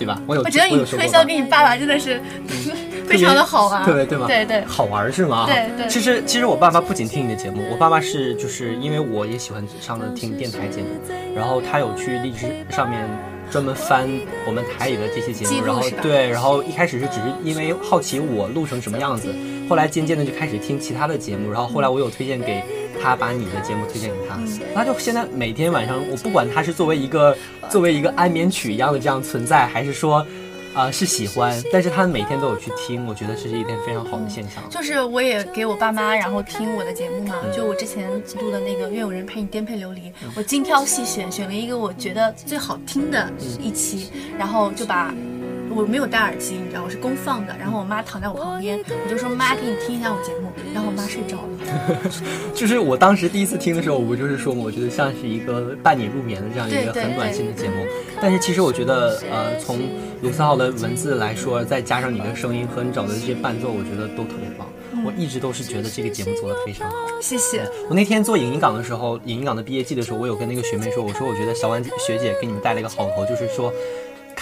对吧？我有。我觉得你推销给你爸爸真的是 非常的好玩，对对对吗？对对，好玩是吗？对对。其实其实我爸爸不仅听你的节目，我爸爸是就是因为我也喜欢上了听电台节目，然后他有去荔枝上面专门翻我们台里的这些节目，然后对，然后一开始是只是因为好奇我录成什么样子，后来渐渐的就开始听其他的节目，然后后来我有推荐给。他把你的节目推荐给他，那就现在每天晚上，我不管他是作为一个作为一个安眠曲一样的这样存在，还是说。啊，是喜欢，但是他每天都有去听，我觉得这是一件非常好的现象。就是我也给我爸妈，然后听我的节目嘛。就我之前录的那个《愿有人陪你颠沛流离》，我精挑细选，选了一个我觉得最好听的一期，然后就把。我没有戴耳机，你知道我是公放的。然后我妈躺在我旁边，我就说妈，给你听一下我节目。然后我妈睡着了。就是我当时第一次听的时候，我不就是说嘛，我觉得像是一个伴你入眠的这样一个很暖心的节目。但是其实我觉得，呃，从卢思浩的文字来说，再加上你的声音和你找的这些伴奏，我觉得都特别棒。我一直都是觉得这个节目做的非常好。谢谢。我那天做影音港的时候，影音港的毕业季的时候，我有跟那个学妹说，我说我觉得小婉学姐给你们带了一个好头，就是说。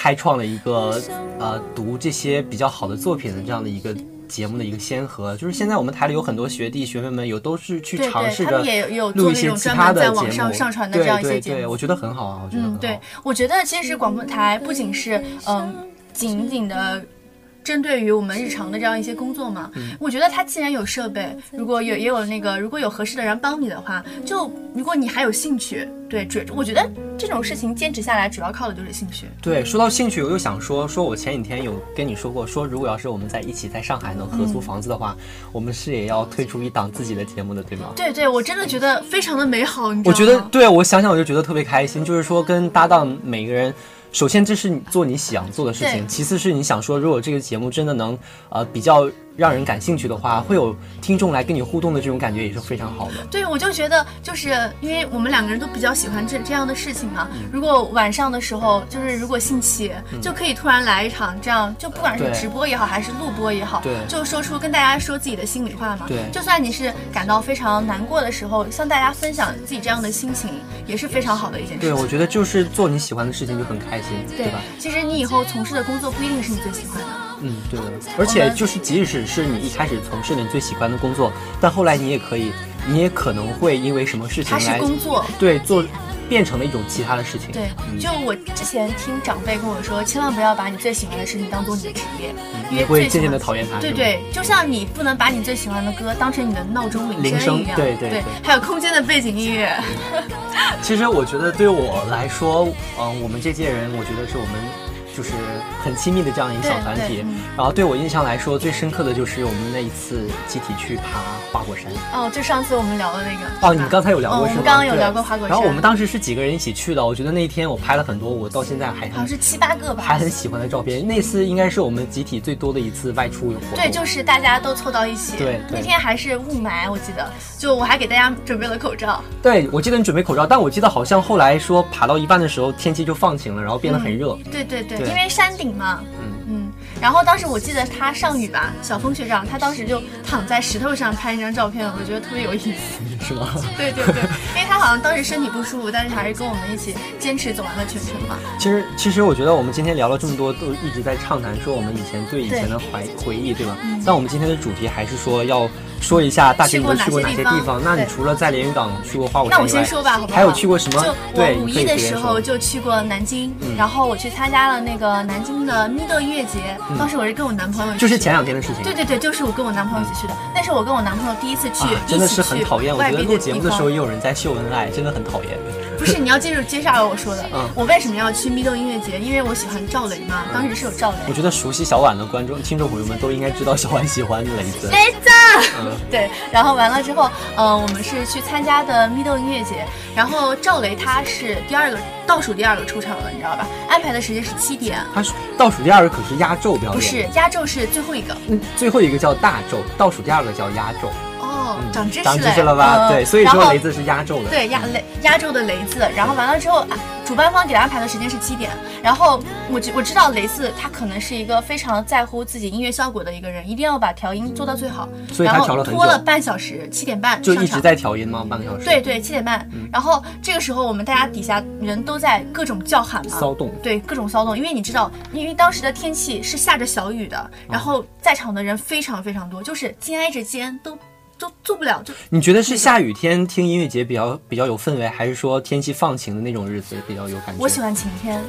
开创了一个呃读这些比较好的作品的这样的一个节目的一个先河，就是现在我们台里有很多学弟学妹们有都是去尝试着录一些其他的节目，对对对，我觉得很好啊，我觉得。嗯，对，我觉得其实广播台不仅是嗯仅仅的。针对于我们日常的这样一些工作嘛，我觉得他既然有设备，如果有也有那个，如果有合适的人帮你的话，就如果你还有兴趣，对，主我觉得这种事情坚持下来，主要靠的就是兴趣。对，说到兴趣，我又想说，说我前几天有跟你说过，说如果要是我们在一起在上海能合租房子的话，我们是也要推出一档自己的节目的，对吗？对对，我真的觉得非常的美好。我觉得，对我想想我就觉得特别开心，就是说跟搭档每个人。首先，这是你做你想做的事情；其次是你想说，如果这个节目真的能，呃，比较。让人感兴趣的话，会有听众来跟你互动的这种感觉也是非常好的。对，我就觉得，就是因为我们两个人都比较喜欢这这样的事情嘛。如果晚上的时候，就是如果兴起，就可以突然来一场这样，就不管是直播也好，还是录播也好，对，就说出跟大家说自己的心里话嘛。对，就算你是感到非常难过的时候，向大家分享自己这样的心情，也是非常好的一件事情。对，我觉得就是做你喜欢的事情就很开心，对吧？其实你以后从事的工作不一定是你最喜欢的。嗯，对的。而且就是，即使是你一开始从事你最喜欢的工作，但后来你也可以，你也可能会因为什么事情来工作，对，做变成了一种其他的事情。对，就我之前听长辈跟我说，千万不要把你最喜欢的事情当做你的职业，因为会渐渐的讨厌它。对对，就像你不能把你最喜欢的歌当成你的闹钟铃声一样。对对对，还有空间的背景音乐。其实我觉得对我来说，嗯，我们这届人，我觉得是我们。就是很亲密的这样一个小团体，然后对我印象来说最深刻的就是我们那一次集体去爬花果山。哦，就上次我们聊的那个。哦，你刚才有聊过是吗？我们刚刚有聊过花果山。然后我们当时是几个人一起去的，我觉得那一天我拍了很多，我到现在还好像是七八个吧，还很喜欢的照片。那次应该是我们集体最多的一次外出活动。对，就是大家都凑到一起。对，那天还是雾霾，我记得，就我还给大家准备了口罩。对，我记得你准备口罩，但我记得好像后来说爬到一半的时候天气就放晴了，然后变得很热。对对对，因为山顶嘛。嗯嗯，然后当时我记得他上雨吧，小峰学长他当时就躺在石头上拍一张照片，我觉得特别有意思，是吗？对对对，因为他好像当时身体不舒服，但是还是跟我们一起坚持走完了全程嘛。其实其实我觉得我们今天聊了这么多，都一直在畅谈说我们以前对以前的怀回忆，对吧？但我们今天的主题还是说要。说一下大学你们去过哪些地方？那你除了在连云港去过花果山那我先说吧，好不好？还有去过什么？就我五一的时候就去过南京，然后我去参加了那个南京的咪豆音乐节。当时我是跟我男朋友，就是前两天的事情。对对对，就是我跟我男朋友一起去的。那是我跟我男朋友第一次去，真的是很讨厌。我觉得录节目的时候也有人在秀恩爱，真的很讨厌。不是，你要记住接下来我说的。嗯，我为什么要去咪豆音乐节？因为我喜欢赵雷嘛。当时是有赵雷。我觉得熟悉小婉的观众、听众朋友们都应该知道小婉喜欢雷子。雷子。嗯，对。然后完了之后，嗯，我们是去参加的咪豆音乐节。然后赵雷他是第二个，倒数第二个出场了，你知道吧？安排的时间是七点。他是倒数第二个，可是压轴表演。不是，压轴是最后一个。嗯，最后一个叫大轴，倒数第二个叫压轴。哦，长知识了吧？对，所以说雷子是压轴的。对，压雷压轴的雷子。然后完了之后，主办方给他安排的时间是七点。然后我我知道雷子他可能是一个非常在乎自己音乐效果的一个人，一定要把调音做到最好。所以他调了很拖了半小时，七点半就一直在调音吗？半个小时。对对，七点半。然后这个时候我们大家底下人都在各种叫喊嘛，骚动。对，各种骚动，因为你知道，因为当时的天气是下着小雨的，然后在场的人非常非常多，就是肩挨着肩都。都做不了。就你觉得是下雨天听音乐节比较比较有氛围，还是说天气放晴的那种日子比较有感觉？我喜欢晴天，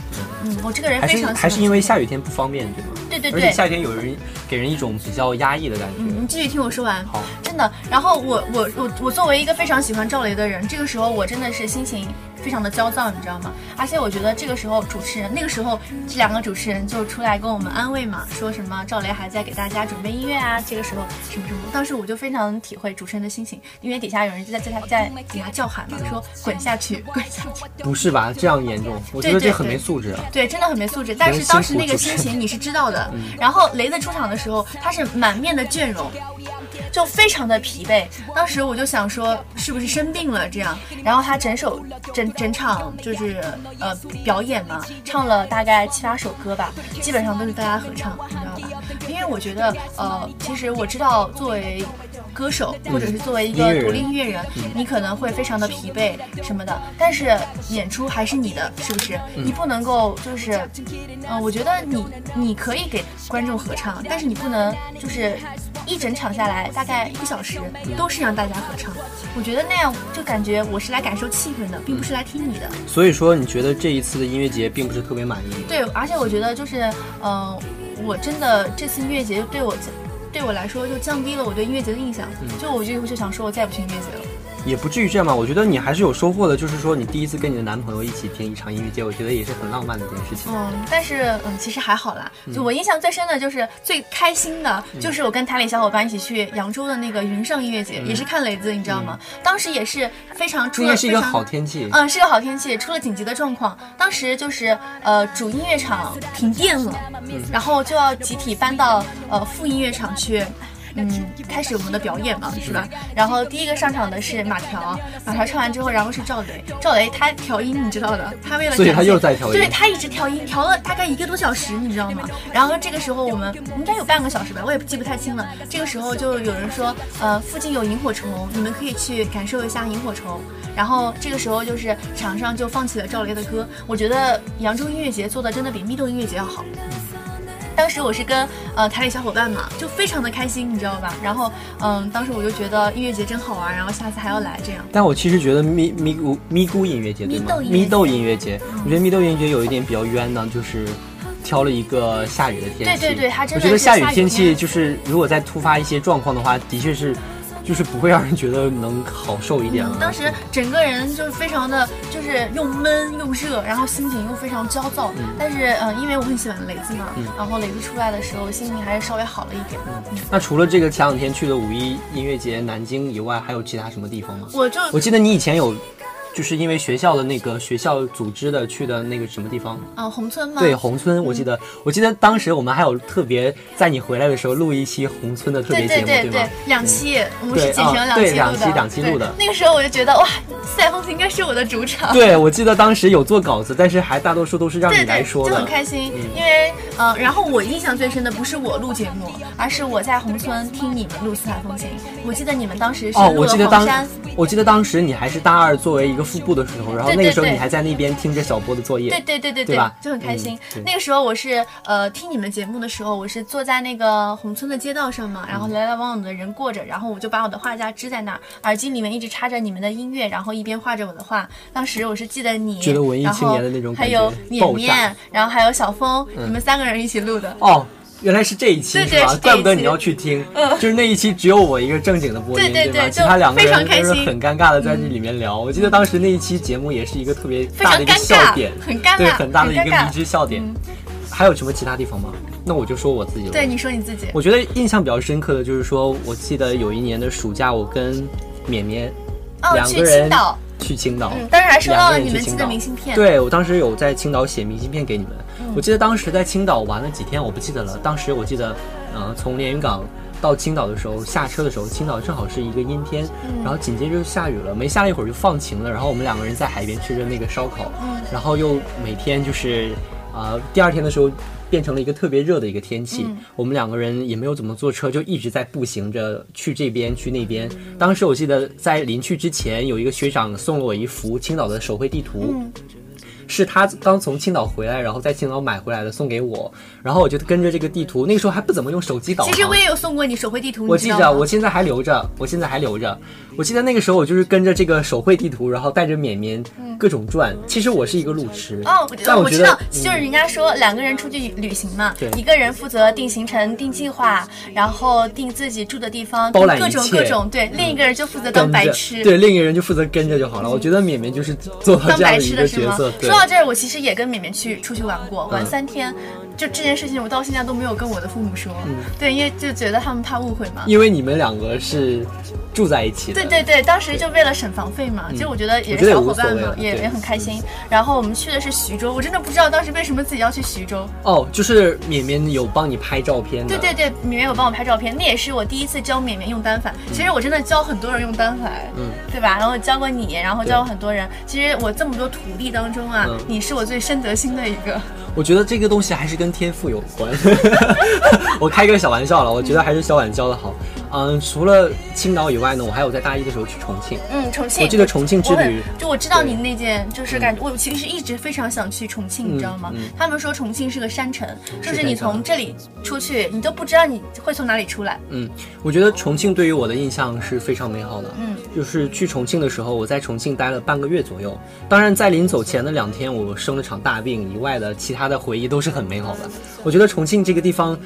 嗯，我这个人非常喜欢还是因为下雨天不方便，对吗？对对对。而且夏天有人给人一种比较压抑的感觉。嗯，你继续听我说完。好，真的。然后我我我我作为一个非常喜欢赵雷的人，这个时候我真的是心情非常的焦躁，你知道吗？而且我觉得这个时候主持人那个时候这两个主持人就出来跟我们安慰嘛，说什么赵雷还在给大家准备音乐啊，这个时候什么什么。当时我就非常体会主持人的心情，因为底下有人就在在他在底下叫喊嘛，说滚下去，滚下去。不是吧？这样严重？我觉得这很没素质啊。对，真的很没素质。但是当时那个心情你是知道的。然后雷子出场的时候，他是满面的倦容，就非常的疲惫。当时我就想说，是不是生病了这样？然后他整首整整场就是呃表演嘛，唱了大概七八首歌吧，基本上都是大家合唱，你知道吧？因为我觉得呃，其实我知道作为。歌手，或者是作为一个独立音乐人，你可能会非常的疲惫什么的，但是演出还是你的，是不是？你不能够就是，呃，我觉得你你可以给观众合唱，但是你不能就是一整场下来大概一个小时都是让大家合唱，我觉得那样就感觉我是来感受气氛的，并不是来听你的。所以说，你觉得这一次的音乐节并不是特别满意？对，而且我觉得就是，嗯，我真的这次音乐节对我。对我来说，就降低了我对音乐节的印象。就我就就想说，我再也不去音乐节了。也不至于这样吧，我觉得你还是有收获的。就是说，你第一次跟你的男朋友一起听一场音乐节，我觉得也是很浪漫的一件事情。嗯，但是嗯，其实还好啦。就我印象最深的就是最开心的，就是我跟台里小伙伴一起去扬州的那个云上音乐节，也是看雷子，你知道吗？当时也是非常出了是一个好天气。嗯，是个好天气，出了紧急的状况。当时就是呃主音乐场停电了，然后就要集体搬到呃副音乐场去。嗯，开始我们的表演嘛，是吧？然后第一个上场的是马条，马条唱完之后，然后是赵雷，赵雷他调音，你知道的，他为了所以他又在调音，对他一直调音，调了大概一个多小时，你知道吗？然后这个时候我们应该有半个小时吧，我也记不太清了。这个时候就有人说，呃，附近有萤火虫，你们可以去感受一下萤火虫。然后这个时候就是场上就放起了赵雷的歌，我觉得扬州音乐节做的真的比蜜豆音乐节要好。当时我是跟呃台里小伙伴嘛，就非常的开心，你知道吧？然后嗯，当时我就觉得音乐节真好玩，然后下次还要来这样。但我其实觉得咪咪咕咪咕音乐节对吗？咪豆音乐节，我觉得咪豆音乐节有一点比较冤呢，就是挑了一个下雨的天气。对对对，它真的。我觉得下雨天气就是如果再突发一些状况的话，的确是。就是不会让人觉得能好受一点了。当时整个人就是非常的，就是又闷又热，然后心情又非常焦躁。但是，嗯，因为我很喜欢雷子嘛，然后雷子出来的时候，心情还是稍微好了一点。那除了这个前两天去的五一音乐节南京以外，还有其他什么地方吗？我就我记得你以前有。就是因为学校的那个学校组织的去的那个什么地方啊，宏村吗？对，宏村，我记得，我记得当时我们还有特别在你回来的时候录一期宏村的特别节目，对对对两期，我们是进行了两期两期两期录的。那个时候我就觉得哇，四海风情应该是我的主场。对，我记得当时有做稿子，但是还大多数都是让你来说的，就很开心。因为嗯，然后我印象最深的不是我录节目，而是我在宏村听你们录四海风情。我记得你们当时是我记得当，我记得当时你还是大二，作为一个副部的时候。然后那个时候你还在那边听着小波的作业，对对对对对吧？就很开心。那个时候我是呃听你们节目的时候，我是坐在那个宏村的街道上嘛，然后来来往往的人过着，然后我就把我的画架支在那儿，耳机里面一直插着你们的音乐，然后一边画着我的画。当时我是记得你，觉得文艺青年的那种还有绵绵，然后还有小峰，你们三个人一起录的哦。原来是这一期是吧？怪不得你要去听，就是那一期只有我一个正经的播音，对吧？其他两个人都是很尴尬的在这里面聊。我记得当时那一期节目也是一个特别大的一个笑点，很尴尬，对，很大的一个迷之笑点。还有什么其他地方吗？那我就说我自己了。对，你说你自己。我觉得印象比较深刻的就是说，我记得有一年的暑假，我跟绵绵两个人去青岛，当时还收到了你们寄的明信片。对，我当时有在青岛写明信片给你们。我记得当时在青岛玩了几天，我不记得了。当时我记得，呃，从连云港到青岛的时候，下车的时候，青岛正好是一个阴天，然后紧接着就下雨了，没下一会儿就放晴了。然后我们两个人在海边吃着那个烧烤，然后又每天就是，呃，第二天的时候变成了一个特别热的一个天气。我们两个人也没有怎么坐车，就一直在步行着去这边去那边。当时我记得在临去之前，有一个学长送了我一幅青岛的手绘地图。是他刚从青岛回来，然后在青岛买回来的，送给我。然后我就跟着这个地图，那个时候还不怎么用手机导航。其实我也有送过你手绘地图，我记着，我现在还留着，我现在还留着。我记得那个时候我就是跟着这个手绘地图，然后带着绵绵各种转。其实我是一个路痴哦，但我知道，就是人家说两个人出去旅行嘛，一个人负责定行程、定计划，然后定自己住的地方，各种各种。对，另一个人就负责当白痴。对，另一个人就负责跟着就好了。我觉得绵绵就是做到这样的一个角色。说到这儿，我其实也跟绵绵去出去玩过，玩三天。就这件事情，我到现在都没有跟我的父母说。嗯，对，因为就觉得他们怕误会嘛。因为你们两个是住在一起的。对对对，当时就为了省房费嘛。其实我觉得也是小伙伴嘛，也也很开心。然后我们去的是徐州，我真的不知道当时为什么自己要去徐州。哦，就是绵绵有帮你拍照片。对对对，绵绵有帮我拍照片，那也是我第一次教绵绵用单反。其实我真的教很多人用单反，嗯，对吧？然后教过你，然后教过很多人。其实我这么多徒弟当中啊，你是我最深得心的一个。我觉得这个东西还是跟天赋有关。我开个小玩笑了，我觉得还是小婉教的好。嗯，除了青岛以外呢，我还有在大一的时候去重庆。嗯，重庆。我记得重庆之旅，就我知道你那件，就是感觉我其实一直非常想去重庆，你知道吗？他们说重庆是个山城，就是你从这里出去，你都不知道你会从哪里出来。嗯，我觉得重庆对于我的印象是非常美好的。嗯，就是去重庆的时候，我在重庆待了半个月左右。当然，在临走前的两天，我生了场大病以外的其他的回忆都是很美好的。我觉得重庆这个地方。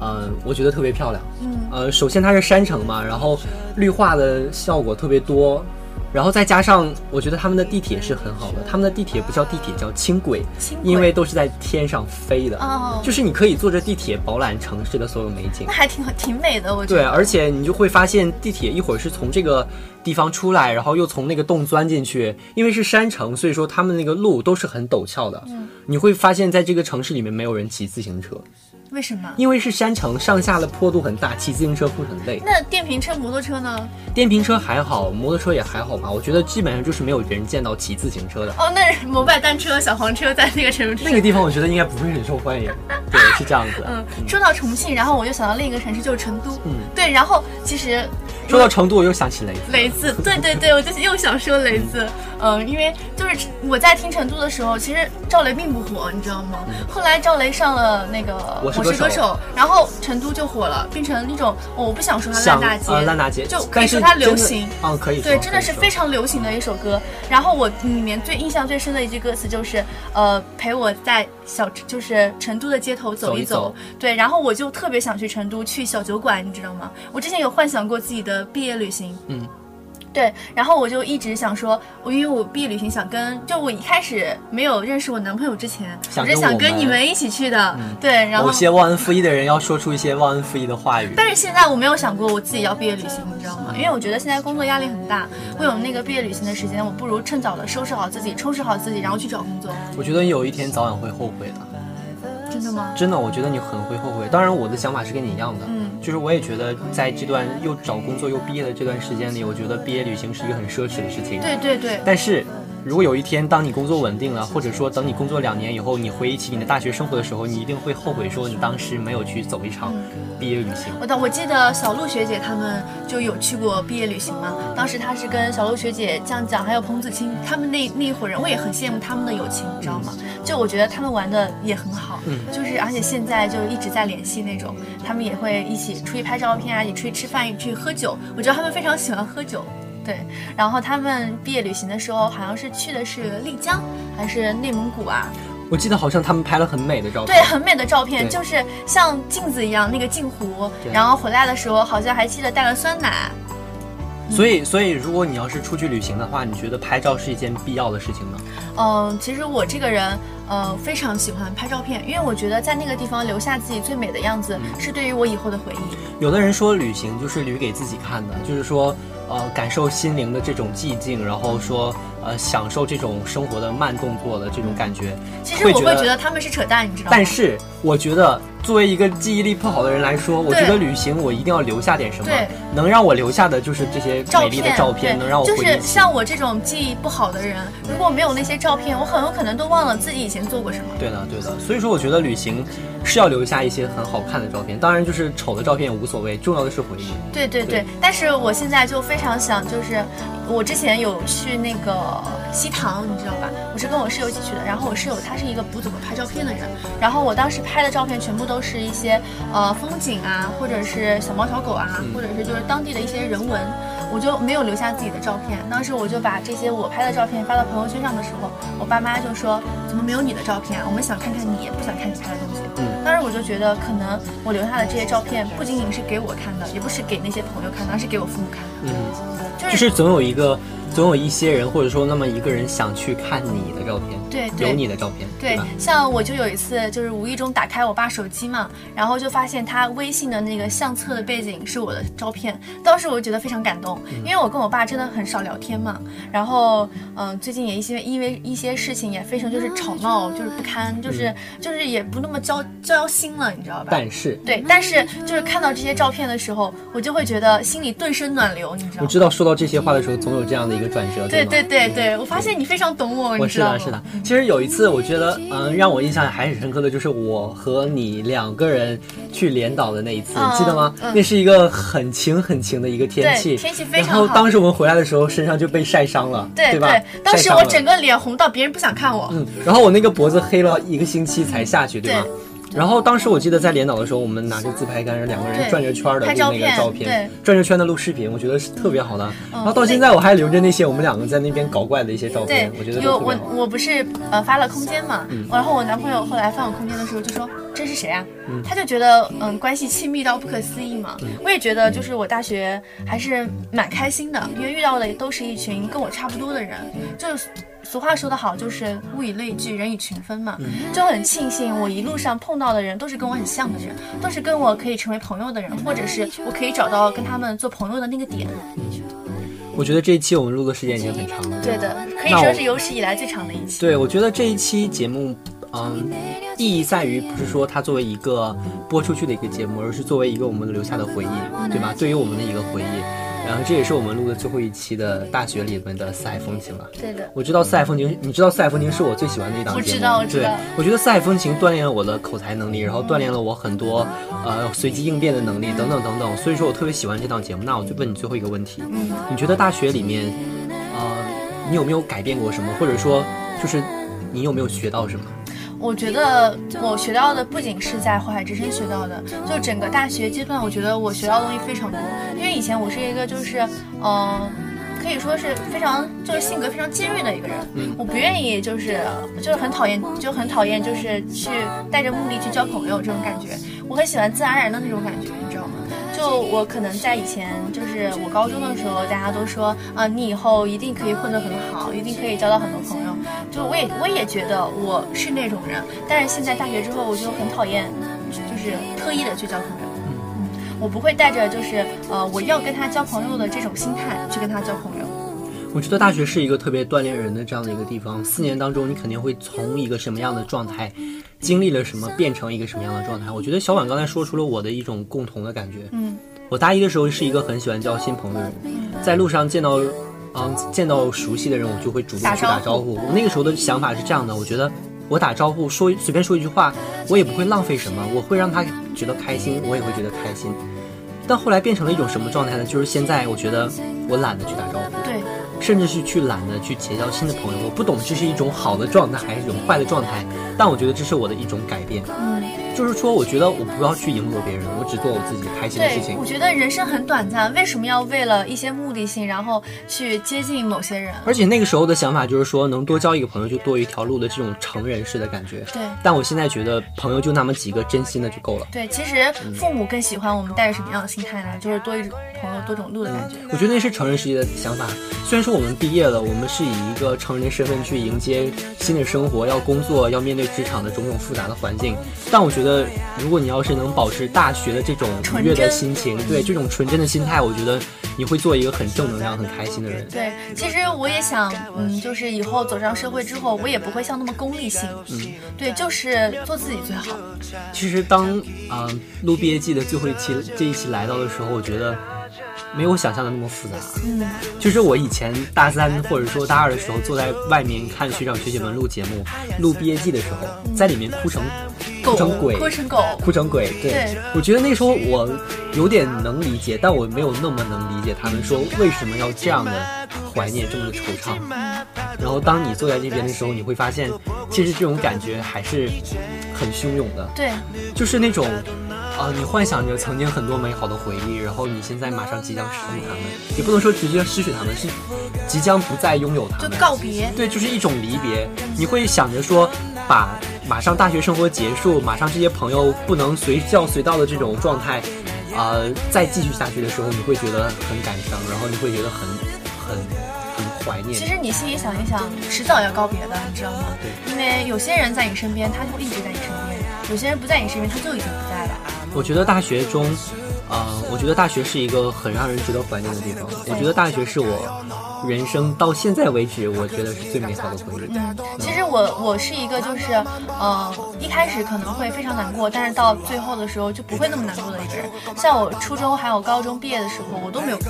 呃，我觉得特别漂亮。嗯，呃，首先它是山城嘛，然后绿化的效果特别多，然后再加上我觉得他们的地铁是很好的，他们的地铁不叫地铁，叫轻轨，因为都是在天上飞的。哦，就是你可以坐着地铁饱览城市的所有美景。那还挺挺美的，我觉得。对，而且你就会发现地铁一会儿是从这个地方出来，然后又从那个洞钻进去，因为是山城，所以说他们那个路都是很陡峭的。嗯，你会发现在这个城市里面没有人骑自行车。为什么？因为是山城，上下的坡度很大，骑自行车会很累。那电瓶车、摩托车呢？电瓶车还好，摩托车也还好吧。我觉得基本上就是没有人见到骑自行车的。哦，那摩拜单车、小黄车在那个城市，那个地方我觉得应该不会很受欢迎。对，是这样子。嗯，说到重庆，然后我就想到另一个城市，就是成都。嗯，对，然后其实。说到成都，我又想起雷子。雷子，对对对，我就是又想说雷子。嗯，因为就是我在听成都的时候，其实赵雷并不火，你知道吗？后来赵雷上了那个《我是歌手》，然后成都就火了，变成那种我不想说它烂大街，烂大街，就可以说它流行。嗯，可以。对，真的是非常流行的一首歌。然后我里面最印象最深的一句歌词就是，呃，陪我在小就是成都的街头走一走。对，然后我就特别想去成都去小酒馆，你知道吗？我之前有幻想过自己的。毕业旅行，嗯，对，然后我就一直想说，我因为我毕业旅行想跟，就我一开始没有认识我男朋友之前，我是想跟你们一起去的，对，然后某些忘恩负义的人要说出一些忘恩负义的话语，但是现在我没有想过我自己要毕业旅行，你知道吗？因为我觉得现在工作压力很大，我有那个毕业旅行的时间，我不如趁早的收拾好自己，充实好自己，然后去找工作。我觉得有一天早晚会后悔的。真的吗？真的，我觉得你很会后悔。当然，我的想法是跟你一样的，嗯，就是我也觉得在这段又找工作又毕业的这段时间里，我觉得毕业旅行是一个很奢侈的事情。对对对。但是。如果有一天，当你工作稳定了，或者说等你工作两年以后，你回忆起你的大学生活的时候，你一定会后悔，说你当时没有去走一场毕业旅行。我我记得小鹿学姐他们就有去过毕业旅行嘛，当时她是跟小鹿学姐、酱酱还有彭子清他们那那一伙人，我也很羡慕他们的友情，你知道吗？就我觉得他们玩的也很好，就是而且现在就一直在联系那种，他们也会一起出去拍照片啊，一起出去吃饭，一起去喝酒。我觉得他们非常喜欢喝酒。对，然后他们毕业旅行的时候，好像是去的是丽江还是内蒙古啊？我记得好像他们拍了很美的照片，对，很美的照片，就是像镜子一样那个镜湖。然后回来的时候，好像还记得带了酸奶。所以，所以如果你要是出去旅行的话，你觉得拍照是一件必要的事情吗？嗯，其实我这个人，呃，非常喜欢拍照片，因为我觉得在那个地方留下自己最美的样子，是对于我以后的回忆。有的人说旅行就是旅给自己看的，就是说。呃，感受心灵的这种寂静，然后说，呃，享受这种生活的慢动作的这种感觉。其实我会觉得他们是扯淡，你知道吗？但是我觉得作为一个记忆力不好的人来说，我觉得旅行我一定要留下点什么，能让我留下的就是这些美丽的照片，对能让我回忆就是。像我这种记忆不好的人，如果没有那些照片，我很有可能都忘了自己以前做过什么。对的，对的。所以说，我觉得旅行是要留下一些很好看的照片，当然就是丑的照片也无所谓，重要的是回忆。对对对，但是我现在就非常想，就是我之前有去那个西塘，你知道吧？我是跟我室友一起去的，然后我室友他是一个不怎么拍照片的人，然后我当时拍的照片全部都是一些呃风景啊，或者是小猫小狗啊，或者是就是当地的一些人文。我就没有留下自己的照片，当时我就把这些我拍的照片发到朋友圈上的时候，我爸妈就说怎么没有你的照片啊？我们想看看你，不想看你拍的东西。嗯当时我就觉得，可能我留下的这些照片不仅仅是给我看的，也不是给那些朋友看的，而是给我父母看的。嗯，就就是总有一个，总有一些人，或者说那么一个人想去看你的照片，对对有你的照片，对吧？，像我就有一次，就是无意中打开我爸手机嘛，然后就发现他微信的那个相册的背景是我的照片，当时我就觉得非常感动，因为我跟我爸真的很少聊天嘛，然后嗯、最近也一些因为一些事情也非常就是吵闹，就是不堪，就是、就是也不那么交交心了，你知道吧？但是对，但是就是看到这些照片的时候，我就会觉得心里顿生暖流，你知道吗？我知道说到这些话的时候，总有这样的一个转折，吗？对对对对，我发现你非常懂我，我？是的，是的。其实有一次，我觉得，嗯，让我印象还很深刻的就是我和你两个人去连岛的那一次，嗯记得吗？嗯那是一个很晴很晴的一个天气，天气非常然后当时我们回来的时候，身上就被晒伤了，对吧？当时我整个脸红到别人不想看我。嗯，然后我那个脖子黑了一个星期才下去，对吗？对然后当时我记得在连岛的时候，我们拿着自拍杆，两个人转着圈的录那个拍照片对，转着圈的录视频，我觉得是特别好的。然后到现在我还留着那些我们两个在那边搞怪的一些照片，我觉得有我。我不是呃发了空间嘛，嗯然后我男朋友后来翻我空间的时候就说这是谁啊？嗯他就觉得嗯关系亲密到不可思议嘛。我也觉得就是我大学还是蛮开心的，因为遇到的都是一群跟我差不多的人，就是。俗话说得好，就是物以类聚，人以群分嘛。嗯就很庆幸我一路上碰到的人都是跟我很像的人，都是跟我可以成为朋友的人，或者是我可以找到跟他们做朋友的那个点。我觉得这一期我们录的时间已经很长了。对的，可以说是有史以来最长的一期。对，我觉得这一期节目，嗯，意义在于不是说它作为一个播出去的一个节目，而是作为一个我们留下的回忆，对吧？对于我们的一个回忆。然后这也是我们录的最后一期的大学里面的四海风情了。对的。我知道《四海风情》，你知道《四海风情》是我最喜欢的一档节目。我知道我知道对，我觉得《四海风情》锻炼了我的口才能力，然后锻炼了我很多呃随机应变的能力，等等等等。所以说我特别喜欢这档节目。那我就问你最后一个问题，嗯，你觉得大学里面，呃，你有没有改变过什么，或者说就是你有没有学到什么？我觉得我学到的不仅是在淮海之声学到的，就整个大学阶段，我觉得我学到的东西非常多。因为以前我是一个就是，嗯、可以说是非常就是性格非常尖锐的一个人，嗯我不愿意就是就是很讨厌就很讨厌就是去带着目的去交朋友这种感觉，我很喜欢自然而然的那种感觉？就我可能在以前，就是我高中的时候，大家都说啊，你以后一定可以混得很好，一定可以交到很多朋友。就我也我也觉得我是那种人，但是现在大学之后，我就很讨厌，就是特意的去交朋友。嗯，我不会带着就是呃我要跟他交朋友的这种心态去跟他交朋友。我觉得大学是一个特别锻炼人的这样的一个地方。四年当中，你肯定会从一个什么样的状态，经历了什么，变成一个什么样的状态。我觉得小婉刚才说出了我的一种共同的感觉。嗯我大一的时候是一个很喜欢交新朋友的人，在路上见到，嗯，见到熟悉的人，我就会主动去打打招招呼。我那个时候的想法是这样的，我觉得我打招呼说随便说一句话，我也不会浪费什么，我会让他觉得开心，我也会觉得开心。但后来变成了一种什么状态呢？就是现在我觉得我懒得去打招呼，对，甚至是去懒得去结交新的朋友。我不懂这是一种好的状态还是一种坏的状态，但我觉得这是我的一种改变。嗯。就是说，我觉得我不要去迎合别人，我只做我自己开心的事情，。我觉得人生很短暂，为什么要为了一些目的性，然后去接近某些人？而且那个时候的想法就是说，能多交一个朋友就多一条路的这种成人式的感觉。对但我现在觉得朋友就那么几个，真心的就够了。对，其实父母更喜欢我们带着什么样的心态呢？就是多一种朋友多种路的感觉。我觉得那是成人世界的想法。虽然说我们毕业了，我们是以一个成人的身份去迎接新的生活，要工作，要面对职场的种种复杂的环境，但我觉觉得，如果你要是能保持大学的这种愉悦的心情，对这种纯真的心态，我觉得你会做一个很正能量、很开心的人。对，其实我也想，嗯，就是以后走上社会之后，我也不会像那么功利性。嗯，对，就是做自己最好。其实当啊录毕业季的最后一期这一期来到的时候，我觉得。没有想象的那么复杂，嗯，就是我以前大三或者说大二的时候，坐在外面看学长学姐们录节目、录毕业季的时候，在里面哭成哭成鬼，哭成狗，哭成鬼。对，我觉得那时候我有点能理解，但我没有那么能理解他们说为什么要这样的怀念，这么的惆怅。然后当你坐在这边的时候，你会发现，其实这种感觉还是很汹涌的。对，就是那种。啊，你幻想着曾经很多美好的回忆，然后你现在马上即将失去他们，也不能说直接失去他们，是即将不再拥有他们，就告别。对，就是一种离别。你会想着说，把马上大学生活结束，马上这些朋友不能随叫随到的这种状态，啊，再继续下去的时候，你会觉得很感伤，然后你会觉得很很很怀念。其实你心里想一想，迟早要告别的，你知道吗？对，因为有些人在你身边，他就一直在你身边；有些人不在你身边，他就已经不在了。我觉得大学中，啊，我觉得大学是一个很让人值得怀念的地方。我觉得大学是我人生到现在为止，我觉得是最美好的回忆。嗯，其实我我是一个就是，呃，一开始可能会非常难过，但是到最后的时候就不会那么难过的一个人。像我初中还有高中毕业的时候，我都没有哭。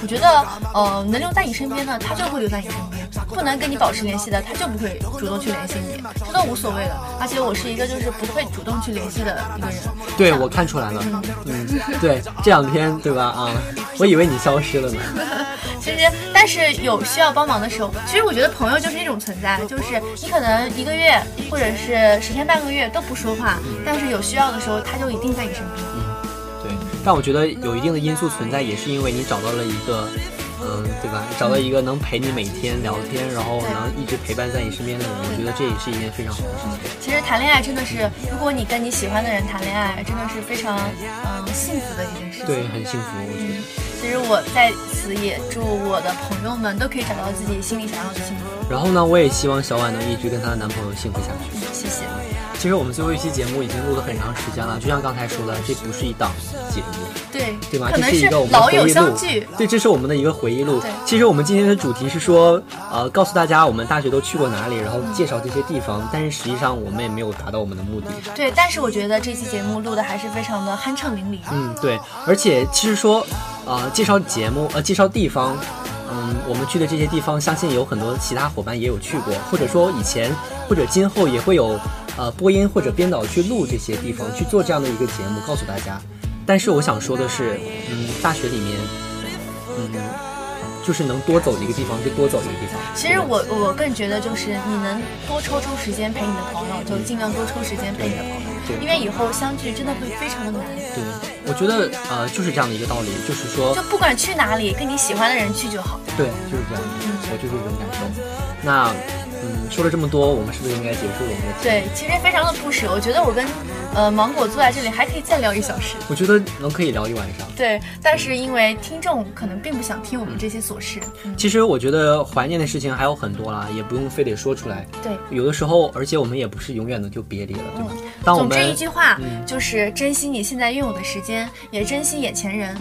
我觉得，呃，能留在你身边的，他就会留在你身边。不能跟你保持联系的，他就不会主动去联系你，这都无所谓的。而且我是一个就是不会主动去联系的一个人。对，我看出来了。嗯，对，这两天对吧？啊，我以为你消失了呢。其实，但是有需要帮忙的时候，其实我觉得朋友就是一种存在，就是你可能一个月或者是十天半个月都不说话，但是有需要的时候，他就一定在你身边。嗯，对。但我觉得有一定的因素存在，也是因为你找到了一个。嗯，对吧？找到一个能陪你每天聊天，然后能一直陪伴在你身边的人，我觉得这也是一件非常好的事情。其实谈恋爱真的是，如果你跟你喜欢的人谈恋爱，真的是非常嗯幸福的一件事情。对，很幸福，我觉得。其实我在此也祝我的朋友们都可以找到自己心里想要的幸福。然后呢，我也希望小婉能一直跟她的男朋友幸福下去。谢谢。其实我们最后一期节目已经录了很长时间了，就像刚才说的，这不是一档节目，对对吧？这是一个我们的回忆录，对，这是我们的一个回忆录。其实我们今天的主题是说，呃，告诉大家我们大学都去过哪里，然后介绍这些地方。但是实际上我们也没有达到我们的目的。对，但是我觉得这期节目录的还是非常的酣畅淋漓。嗯，对，而且其实说，呃，介绍节目，呃，介绍地方，嗯，我们去的这些地方，相信有很多其他伙伴也有去过，或者说以前或者今后也会有。呃，播音或者编导去录这些地方，去做这样的一个节目，告诉大家。但是我想说的是，嗯，大学里面，嗯，就是能多走一个地方就多走一个地方。其实我我更觉得就是你能多抽出时间陪你的朋友，就尽量多抽时间陪你的朋友，因为以后相聚真的会非常的难。对，我觉得呃就是这样的一个道理，就是说，就不管去哪里，跟你喜欢的人去就好。对，就是这样，我就是这种感受。那。嗯，说了这么多，我们是不是应该结束了？我们的对，其实非常的不舍。我觉得我跟呃芒果坐在这里还可以再聊一小时。我觉得能可以聊一晚上。对，但是因为听众可能并不想听我们这些琐事。其实我觉得怀念的事情还有很多啦，也不用非得说出来。对，有的时候，而且我们也不是永远的就别离了，对吧？当我们总之一句话，就是珍惜你现在拥有的时间，也珍惜眼前人。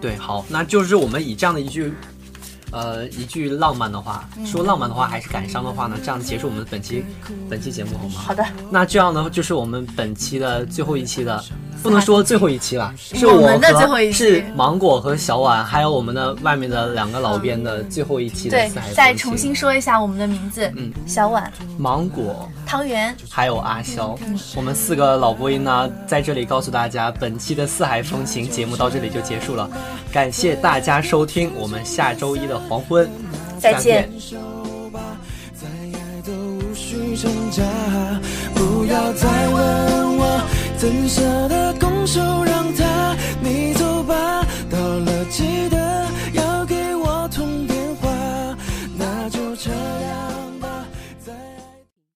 对，好，那就是我们以这样的一句。呃，一句浪漫的话，说浪漫的话还是感伤的话呢？这样结束我们本期本期节目好吗？好的。那这样呢，就是我们本期的最后一期的。不能说最后一期了，是我们的最后一期，是芒果和小婉，还有我们的外面的两个老编的最后一期的对，再重新说一下我们的名字，嗯，小婉、芒果、汤圆，还有阿肖，我们四个老播音呢，在这里告诉大家，本期的四海风情节目到这里就结束了，感谢大家收听，我们下周一的黄昏，再见。挣扎，不要再问我怎舍得拱手让他，你走吧，到了记得。